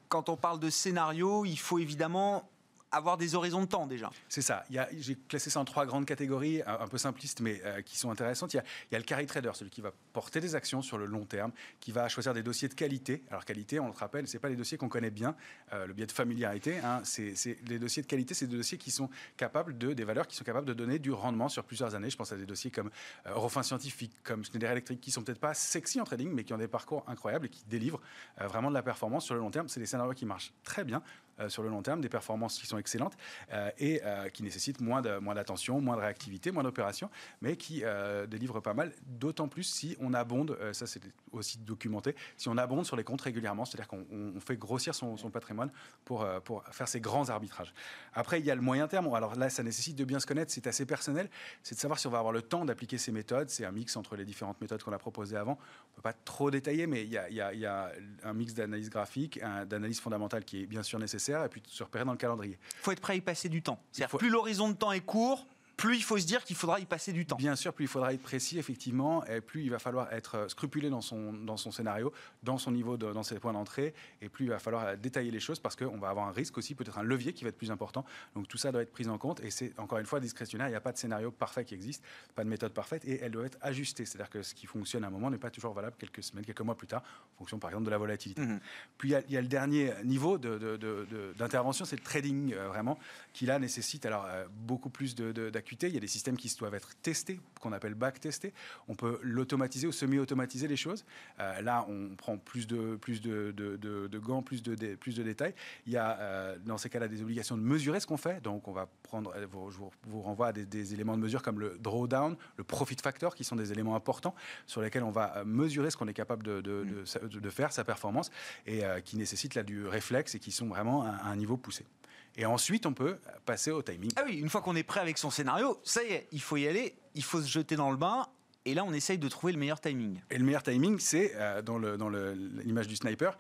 [SPEAKER 2] Quand on parle de scénario, il faut évidemment avoir des horizons de temps déjà.
[SPEAKER 7] C'est ça. J'ai classé ça en trois grandes catégories, un, peu simplistes, mais euh, qui sont intéressantes. Il y, a, le carry trader, celui qui va porter des actions sur le long terme, qui va choisir des dossiers de qualité. Alors qualité, on le rappelle, c'est pas les dossiers qu'on connaît bien, euh, le biais de familiarité. Hein, c'est les dossiers de qualité, c'est des dossiers qui sont capables de, des valeurs qui sont capables de donner du rendement sur plusieurs années. Je pense à des dossiers comme euh, Eurofin Scientifique, comme Schneider Electric, qui sont peut-être pas sexy en trading, mais qui ont des parcours incroyables et qui délivrent vraiment de la performance sur le long terme. C'est des scénarios qui marchent très bien. Euh, sur le long terme, des performances qui sont excellentes euh, et euh, qui nécessitent moins d'attention, moins, moins, de réactivité, moins d'opération, mais qui délivrent pas mal, d'autant plus si on abonde, ça c'est aussi documenté, si on abonde sur les comptes régulièrement, c'est-à-dire qu'on fait grossir son, patrimoine pour, pour faire ces grands arbitrages. Après, il y a le moyen terme, alors là ça nécessite de bien se connaître, c'est assez personnel, c'est de savoir si on va avoir le temps d'appliquer ces méthodes, c'est un mix entre les différentes méthodes qu'on a proposées avant, on ne peut pas trop détailler, mais y a, il y a un mix d'analyse graphique, d'analyse fondamentale qui est bien sûr nécessaire, et puis se repérer dans le calendrier.
[SPEAKER 2] Il faut être prêt à y passer du temps. Plus l'horizon de temps est court, plus il faut se dire qu'il faudra y passer du temps.
[SPEAKER 7] Bien sûr, plus il faudra être précis, effectivement, et plus il va falloir être euh, scrupuleux dans son, dans son scénario, dans son niveau, de, dans ses points d'entrée, et plus il va falloir euh, détailler les choses parce qu'on va avoir un risque aussi, peut-être un levier qui va être plus important. Donc tout ça doit être pris en compte, et c'est encore une fois discrétionnaire, il n'y a pas de scénario parfait qui existe, pas de méthode parfaite, et elle doit être ajustée. C'est-à-dire que ce qui fonctionne à un moment n'est pas toujours valable quelques semaines, quelques mois plus tard, en fonction par exemple de la volatilité. Mhm. Puis il y, a, le dernier niveau d'intervention, c'est le trading, euh, vraiment, qui là nécessite alors beaucoup plus d'activité Il y a des systèmes qui doivent être testés, qu'on appelle back-testés. On peut l'automatiser ou semi-automatiser les choses. Euh, là, on prend plus de, plus de, de, gants, plus de, plus de détails. Il y a, euh, dans ces cas-là, des obligations de mesurer ce qu'on fait. Donc, on va prendre, je vous, vous renvoie à des, éléments de mesure comme le drawdown, le profit factor, qui sont des éléments importants sur lesquels on va mesurer ce qu'on est capable de, de, faire, sa performance, et qui nécessitent là du réflexe et qui sont vraiment à un niveau poussé. Et ensuite, on peut passer au timing.
[SPEAKER 2] Ah oui, une fois qu'on est prêt avec son scénario, ça y est, il faut y aller, il faut se jeter dans le bain. Et là, on essaye de trouver le meilleur timing.
[SPEAKER 7] Et le meilleur timing, c'est euh, dans l'image du sniper,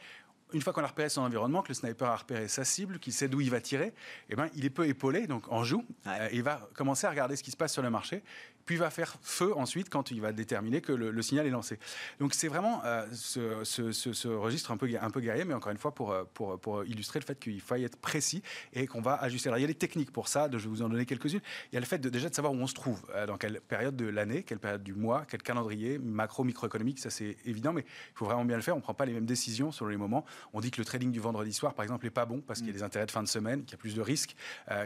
[SPEAKER 7] une fois qu'on a repéré son environnement, que le sniper a repéré sa cible, qu'il sait d'où il va tirer, eh ben, il est peu épaulé, donc en joue. Euh, il va commencer à regarder ce qui se passe sur le marché puis va faire feu ensuite quand il va déterminer que le, signal est lancé. Donc c'est vraiment euh, ce, registre un peu, un peu guerrier, mais encore une fois pour, euh, pour, pour illustrer le fait qu'il faille être précis et qu'on va ajuster. Alors il y a des techniques pour ça, je vais vous en donner quelques-unes. Il y a le fait de, déjà de savoir où on se trouve, euh, dans quelle période de l'année, quelle période du mois, quel calendrier, macro, microéconomique, ça c'est évident, mais il faut vraiment bien le faire. On ne prend pas les mêmes décisions sur les moments. On dit que le trading du vendredi soir, par exemple, n'est pas bon parce qu'il y a mm. des intérêts de fin de semaine, qu'il y a plus de risques,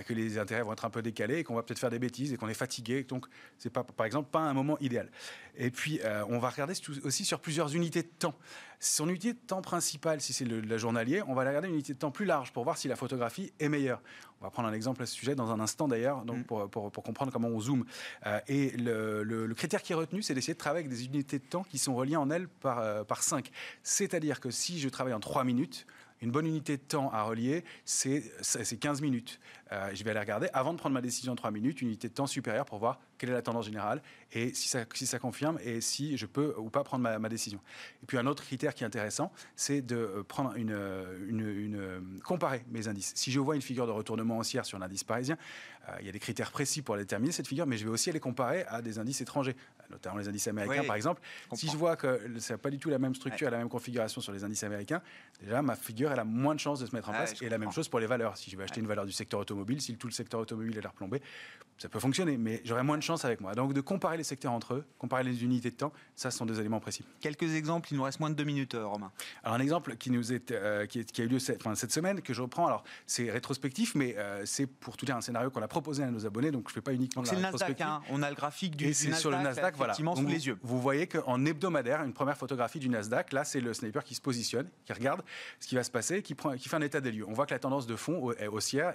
[SPEAKER 7] que les intérêts vont être un peu décalés et qu'on va peut-être faire des bêtises et qu'on est fatigué. Donc c'est pas, par exemple, pas un moment idéal. Et puis, euh, on va regarder aussi sur plusieurs unités de temps. Son unité de temps principale, si c'est le, journalier, on va regarder une unité de temps plus large pour voir si la photographie est meilleure. On va prendre un exemple à ce sujet dans un instant d'ailleurs, donc mm. pour, pour, comprendre comment on zoome. Euh, et le, le, critère qui est retenu, c'est d'essayer de travailler avec des unités de temps qui sont reliées en elles par, euh, par 5. C'est-à-dire que si je travaille en 3 minutes, une bonne unité de temps à relier, c'est 15 minutes. Euh, je vais aller regarder, avant de prendre ma décision en 3 minutes, une unité de temps supérieure pour voir quelle est la tendance générale et si ça, confirme et si je peux ou pas prendre ma, décision. Et puis un autre critère qui est intéressant, c'est de euh, prendre une, une, comparer mes indices. Si je vois une figure de retournement haussière sur l'indice parisien, euh, il y a des critères précis pour déterminer cette figure, mais je vais aussi aller comparer à des indices étrangers, notamment les indices américains par exemple. Si je vois que ça n'a pas du tout la même structure la même configuration sur les indices américains, déjà ma figure elle a moins de chances de se mettre en place. Et la même chose pour les valeurs. Si je vais acheter une valeur du secteur automobile, si tout le secteur automobile est replombé, ça peut fonctionner, mais j'aurai moins de chance avec moi. Donc de comparer les secteurs entre eux, comparer les unités de temps, ça ce sont des éléments précis.
[SPEAKER 2] Quelques exemples, il nous reste moins de deux minutes, euh, Romain.
[SPEAKER 7] Alors un exemple qui, nous est, euh, qui, a eu lieu cette, enfin, cette semaine, que je reprends, alors c'est rétrospectif, mais euh, c'est pour tout dire un scénario qu'on a proposé à nos abonnés, donc je ne fais pas uniquement
[SPEAKER 2] C'est le Nasdaq, hein. on a le graphique du,
[SPEAKER 7] Et c'est sur le Nasdaq, voilà.
[SPEAKER 2] sous les yeux.
[SPEAKER 7] Vous voyez qu'en hebdomadaire, une première photographie du Nasdaq, là c'est le sniper qui se positionne, qui regarde ce qui va se passer, qui, prend, qui fait un état des lieux. On voit que la tendance de fond est haussière,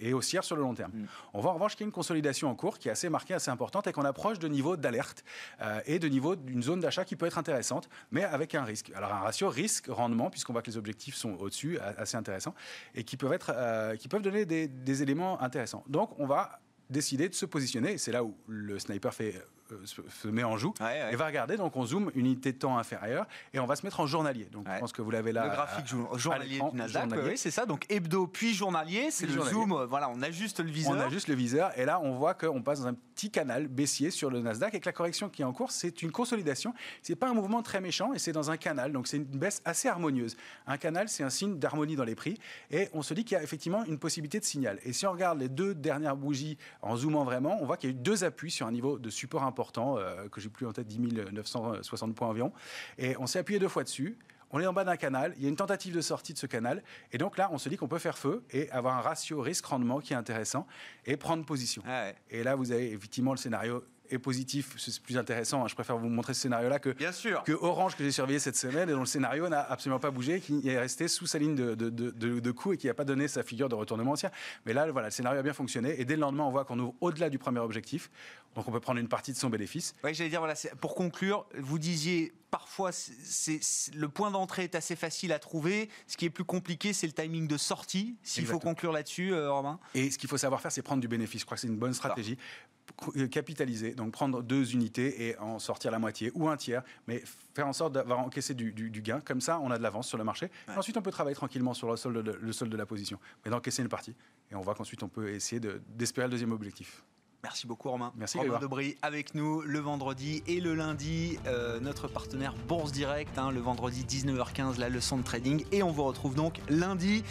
[SPEAKER 7] est haussière sur le long terme. Mm. On voit en revanche qu'il y a une consolidation en cours qui est assez marquée, assez importante et qu'on approche de niveau d'alerte euh, et de niveau d'une zone d'achat qui peut être intéressante, mais avec un risque. Alors un ratio risque-rendement, puisqu'on voit que les objectifs sont au-dessus, assez intéressants, et qui peuvent, être, euh, qui peuvent donner des, des éléments intéressants. Donc on va décider de se positionner. C'est là où le sniper fait euh, se, met en joue et va regarder. Donc on zoome une unité de temps inférieure et on va se mettre en journalier. Donc je pense que vous l'avez là.
[SPEAKER 2] Le graphique journalier du Nasdaq. Oui, c'est ça. Donc hebdo puis journalier, c'est le zoom. Euh, voilà, on ajuste le viseur.
[SPEAKER 7] On ajuste le viseur et là on voit qu'on passe dans un petit canal baissier sur le Nasdaq et que la correction qui est en cours, c'est une consolidation. C'est pas un mouvement très méchant et c'est dans un canal. Donc c'est une baisse assez harmonieuse. Un canal, c'est un signe d'harmonie dans les prix et on se dit qu'il y a effectivement une possibilité de signal. Et si on regarde les deux dernières bougies en zoomant vraiment, on voit qu'il y a eu deux appuis sur un niveau de support important important, euh, que j'ai plus en tête 10 960 points environ. Et on s'est appuyé deux fois dessus. On est en bas d'un canal, il y a une tentative de sortie de ce canal, et donc là, on se dit qu'on peut faire feu et avoir un ratio risque-rendement qui est intéressant et prendre position. Ah et là, vous avez effectivement le scénario est positif, c'est plus intéressant. Hein. Je préfère vous montrer ce scénario-là que,
[SPEAKER 2] Bien sûr.
[SPEAKER 7] que Orange que j'ai surveillé cette semaine et dont le scénario n'a absolument pas bougé, qui est resté sous sa ligne de, de, de, coup et qui n'a pas donné sa figure de retournement ancien. Mais là, voilà, le scénario a bien fonctionné et dès le lendemain, on voit qu'on ouvre au-delà du premier objectif. Donc on peut prendre une partie de son bénéfice.
[SPEAKER 2] Oui, j'allais dire, voilà, pour conclure, vous disiez parfois c'est, le point d'entrée est assez facile à trouver. Ce qui est plus compliqué, c'est le timing de sortie. S'il faut conclure là-dessus, euh, Romain.
[SPEAKER 7] Et ce qu'il faut savoir faire, c'est prendre du bénéfice. Je crois que c'est une bonne stratégie. Euh, capitaliser, donc prendre deux unités et en sortir la moitié ou un tiers, mais faire en sorte d'avoir encaissé du, gain. Comme ça, on a de l'avance sur le marché. Ensuite, on peut travailler tranquillement sur le solde de, le solde de la position, mais d'encaisser une partie. Et on voit qu'ensuite, on peut essayer d'espérer le deuxième objectif.
[SPEAKER 2] Merci beaucoup Romain.
[SPEAKER 7] Merci
[SPEAKER 2] Romain Debris avec nous le vendredi et le lundi, euh, notre partenaire Bourse Direct, hein, le vendredi 19h15, la leçon de trading. Et on vous retrouve donc lundi.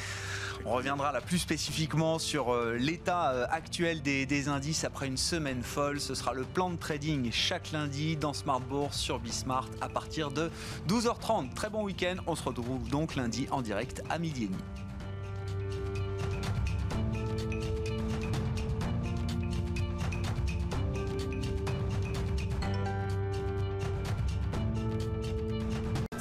[SPEAKER 2] On reviendra là plus spécifiquement sur euh, l'état euh, actuel des, des, indices après une semaine folle. Ce sera le plan de trading chaque lundi dans Smart Bourse sur Bismart à partir de 12h30. Très bon week-end. On se retrouve donc lundi en direct à midi et demi.